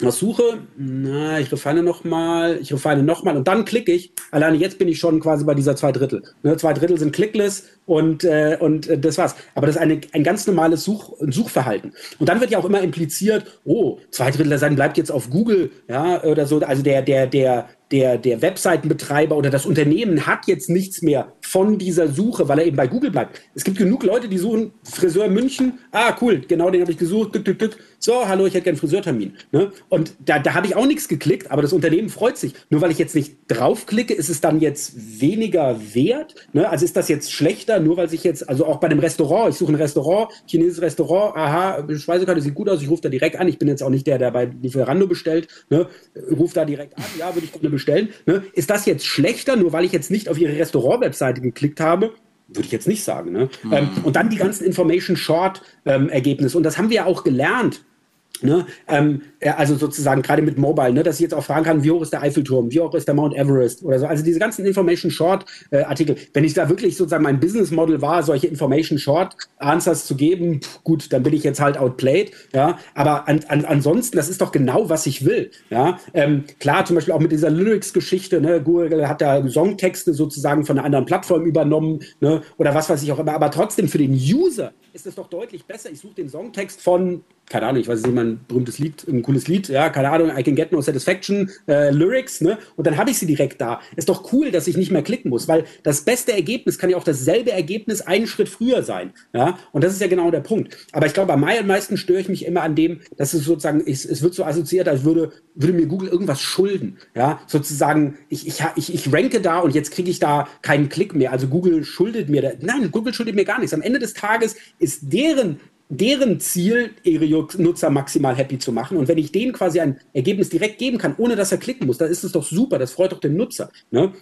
was suche, na, ich refine nochmal, ich refine nochmal und dann klicke ich. Alleine jetzt bin ich schon quasi bei dieser zwei Drittel. Ne, zwei Drittel sind clickless und, äh, und äh, das war's. Aber das ist eine, ein ganz normales Such, Suchverhalten. Und dann wird ja auch immer impliziert, oh, zwei Drittel der Seiten bleibt jetzt auf Google, ja, oder so. Also der, der, der, der, der Webseitenbetreiber oder das Unternehmen hat jetzt nichts mehr von dieser Suche, weil er eben bei Google bleibt. Es gibt genug Leute, die suchen Friseur München. Ah, cool, genau den habe ich gesucht. Dück, dück, dück. So, hallo, ich hätte gerne einen Friseurtermin. Ne? Und da, da habe ich auch nichts geklickt, aber das Unternehmen freut sich. Nur weil ich jetzt nicht draufklicke, ist es dann jetzt weniger wert? Ne? Also ist das jetzt schlechter, nur weil sich jetzt, also auch bei einem Restaurant, ich suche ein Restaurant, chinesisches Restaurant, aha, Speisekarte sieht gut aus, ich rufe da direkt an. Ich bin jetzt auch nicht der, der bei Lieferando bestellt. Ne? Ruf da direkt an, ja, würde ich gerne bestellen. Ne? Ist das jetzt schlechter, nur weil ich jetzt nicht auf ihre Restaurant-Webseite geklickt habe? Würde ich jetzt nicht sagen. Ne? Mhm. Ähm, und dann die ganzen Information Short ähm. Und das haben wir ja auch gelernt Ne, ähm, also sozusagen gerade mit Mobile, ne, dass ich jetzt auch fragen kann, wie hoch ist der Eiffelturm, wie hoch ist der Mount Everest oder so. Also diese ganzen Information Short äh, Artikel. Wenn ich da wirklich sozusagen mein Business Model war, solche Information Short Answers zu geben, pff, gut, dann bin ich jetzt halt outplayed. Ja, aber an, an, ansonsten, das ist doch genau, was ich will. Ja, ähm, klar, zum Beispiel auch mit dieser Lyrics-Geschichte. Ne, Google hat da Songtexte sozusagen von einer anderen Plattform übernommen, ne, oder was weiß ich auch immer. Aber trotzdem für den User ist es doch deutlich besser. Ich suche den Songtext von keine Ahnung, ich weiß nicht, ein berühmtes Lied, ein cooles Lied, ja, keine Ahnung, I can get no satisfaction, äh, Lyrics, ne? Und dann habe ich sie direkt da. Ist doch cool, dass ich nicht mehr klicken muss, weil das beste Ergebnis kann ja auch dasselbe Ergebnis einen Schritt früher sein, ja? Und das ist ja genau der Punkt. Aber ich glaube, am meisten störe ich mich immer an dem, dass es sozusagen, ich, es wird so assoziiert, als würde, würde mir Google irgendwas schulden, ja? Sozusagen, ich, ich, ich, ich ranke da und jetzt kriege ich da keinen Klick mehr. Also Google schuldet mir da, nein, Google schuldet mir gar nichts. Am Ende des Tages ist deren deren Ziel, ihre Nutzer maximal happy zu machen. Und wenn ich denen quasi ein Ergebnis direkt geben kann, ohne dass er klicken muss, dann ist es doch super. Das freut doch den Nutzer. Ne?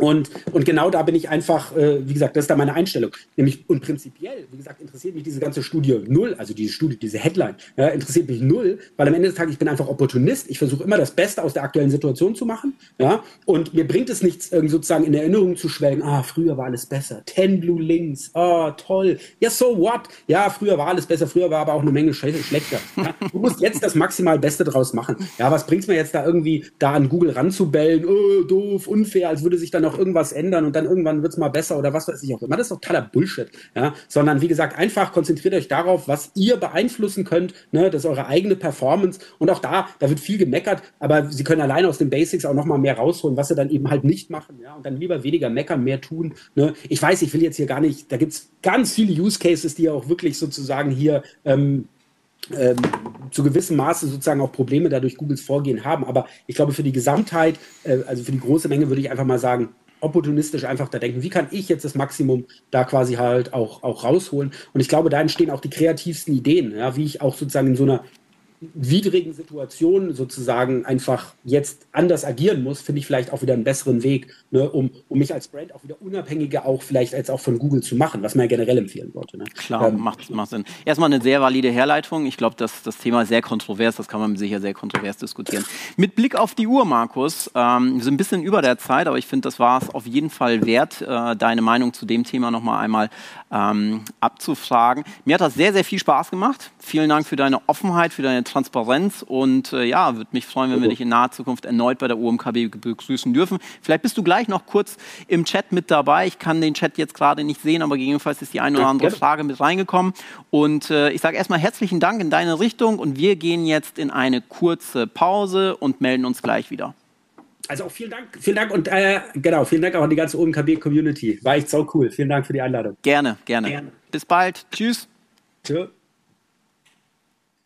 Und, und genau da bin ich einfach, äh, wie gesagt, das ist da meine Einstellung. Nämlich, und prinzipiell, wie gesagt, interessiert mich diese ganze Studie null, also diese Studie, diese Headline, ja, interessiert mich null, weil am Ende des Tages, ich bin einfach Opportunist. Ich versuche immer das Beste aus der aktuellen Situation zu machen. Ja, und mir bringt es nichts, sozusagen in Erinnerung zu schwelgen, ah, früher war alles besser. Ten Blue Links, oh, toll. Ja, so what? Ja, früher war alles besser, früher war aber auch eine Menge schlechter. Ja, du musst jetzt das maximal Beste draus machen. Ja, was bringt es mir jetzt da irgendwie, da an Google ranzubellen, oh, doof, unfair, als würde sich dann noch irgendwas ändern und dann irgendwann wird es mal besser oder was weiß ich auch immer. Das ist doch totaler Bullshit. Ja? Sondern wie gesagt, einfach konzentriert euch darauf, was ihr beeinflussen könnt. Ne? Das ist eure eigene Performance. Und auch da, da wird viel gemeckert, aber sie können alleine aus den Basics auch nochmal mehr rausholen, was sie dann eben halt nicht machen. Ja? Und dann lieber weniger meckern, mehr tun. Ne? Ich weiß, ich will jetzt hier gar nicht, da gibt es ganz viele Use Cases, die auch wirklich sozusagen hier ähm, ähm, zu gewissem Maße sozusagen auch Probleme dadurch Googles Vorgehen haben. Aber ich glaube, für die Gesamtheit, äh, also für die große Menge würde ich einfach mal sagen, opportunistisch einfach da denken, wie kann ich jetzt das Maximum da quasi halt auch, auch rausholen. Und ich glaube, da entstehen auch die kreativsten Ideen, ja, wie ich auch sozusagen in so einer widrigen Situationen sozusagen einfach jetzt anders agieren muss, finde ich vielleicht auch wieder einen besseren Weg, ne, um, um mich als Brand auch wieder unabhängiger auch vielleicht als auch von Google zu machen, was man ja generell empfehlen sollte. Ne? Klar, ähm, macht, macht Sinn. Erstmal eine sehr valide Herleitung. Ich glaube, dass das Thema sehr kontrovers, das kann man sicher sehr kontrovers diskutieren. Mit Blick auf die Uhr, Markus, ähm, wir sind ein bisschen über der Zeit, aber ich finde, das war es auf jeden Fall wert, äh, deine Meinung zu dem Thema nochmal einmal ähm, abzufragen. Mir hat das sehr, sehr viel Spaß gemacht. Vielen Dank für deine Offenheit, für deine Transparenz und äh, ja, würde mich freuen, wenn wir dich in naher Zukunft erneut bei der UMKB begrüßen dürfen. Vielleicht bist du gleich noch kurz im Chat mit dabei. Ich kann den Chat jetzt gerade nicht sehen, aber gegebenenfalls ist die eine oder andere Frage mit reingekommen. Und äh, ich sage erstmal herzlichen Dank in deine Richtung und wir gehen jetzt in eine kurze Pause und melden uns gleich wieder. Also auch vielen Dank, vielen Dank und äh, genau, vielen Dank auch an die ganze OMKB-Community. War echt so cool. Vielen Dank für die Einladung. Gerne, gerne. gerne. Bis bald. Tschüss. Tschüss.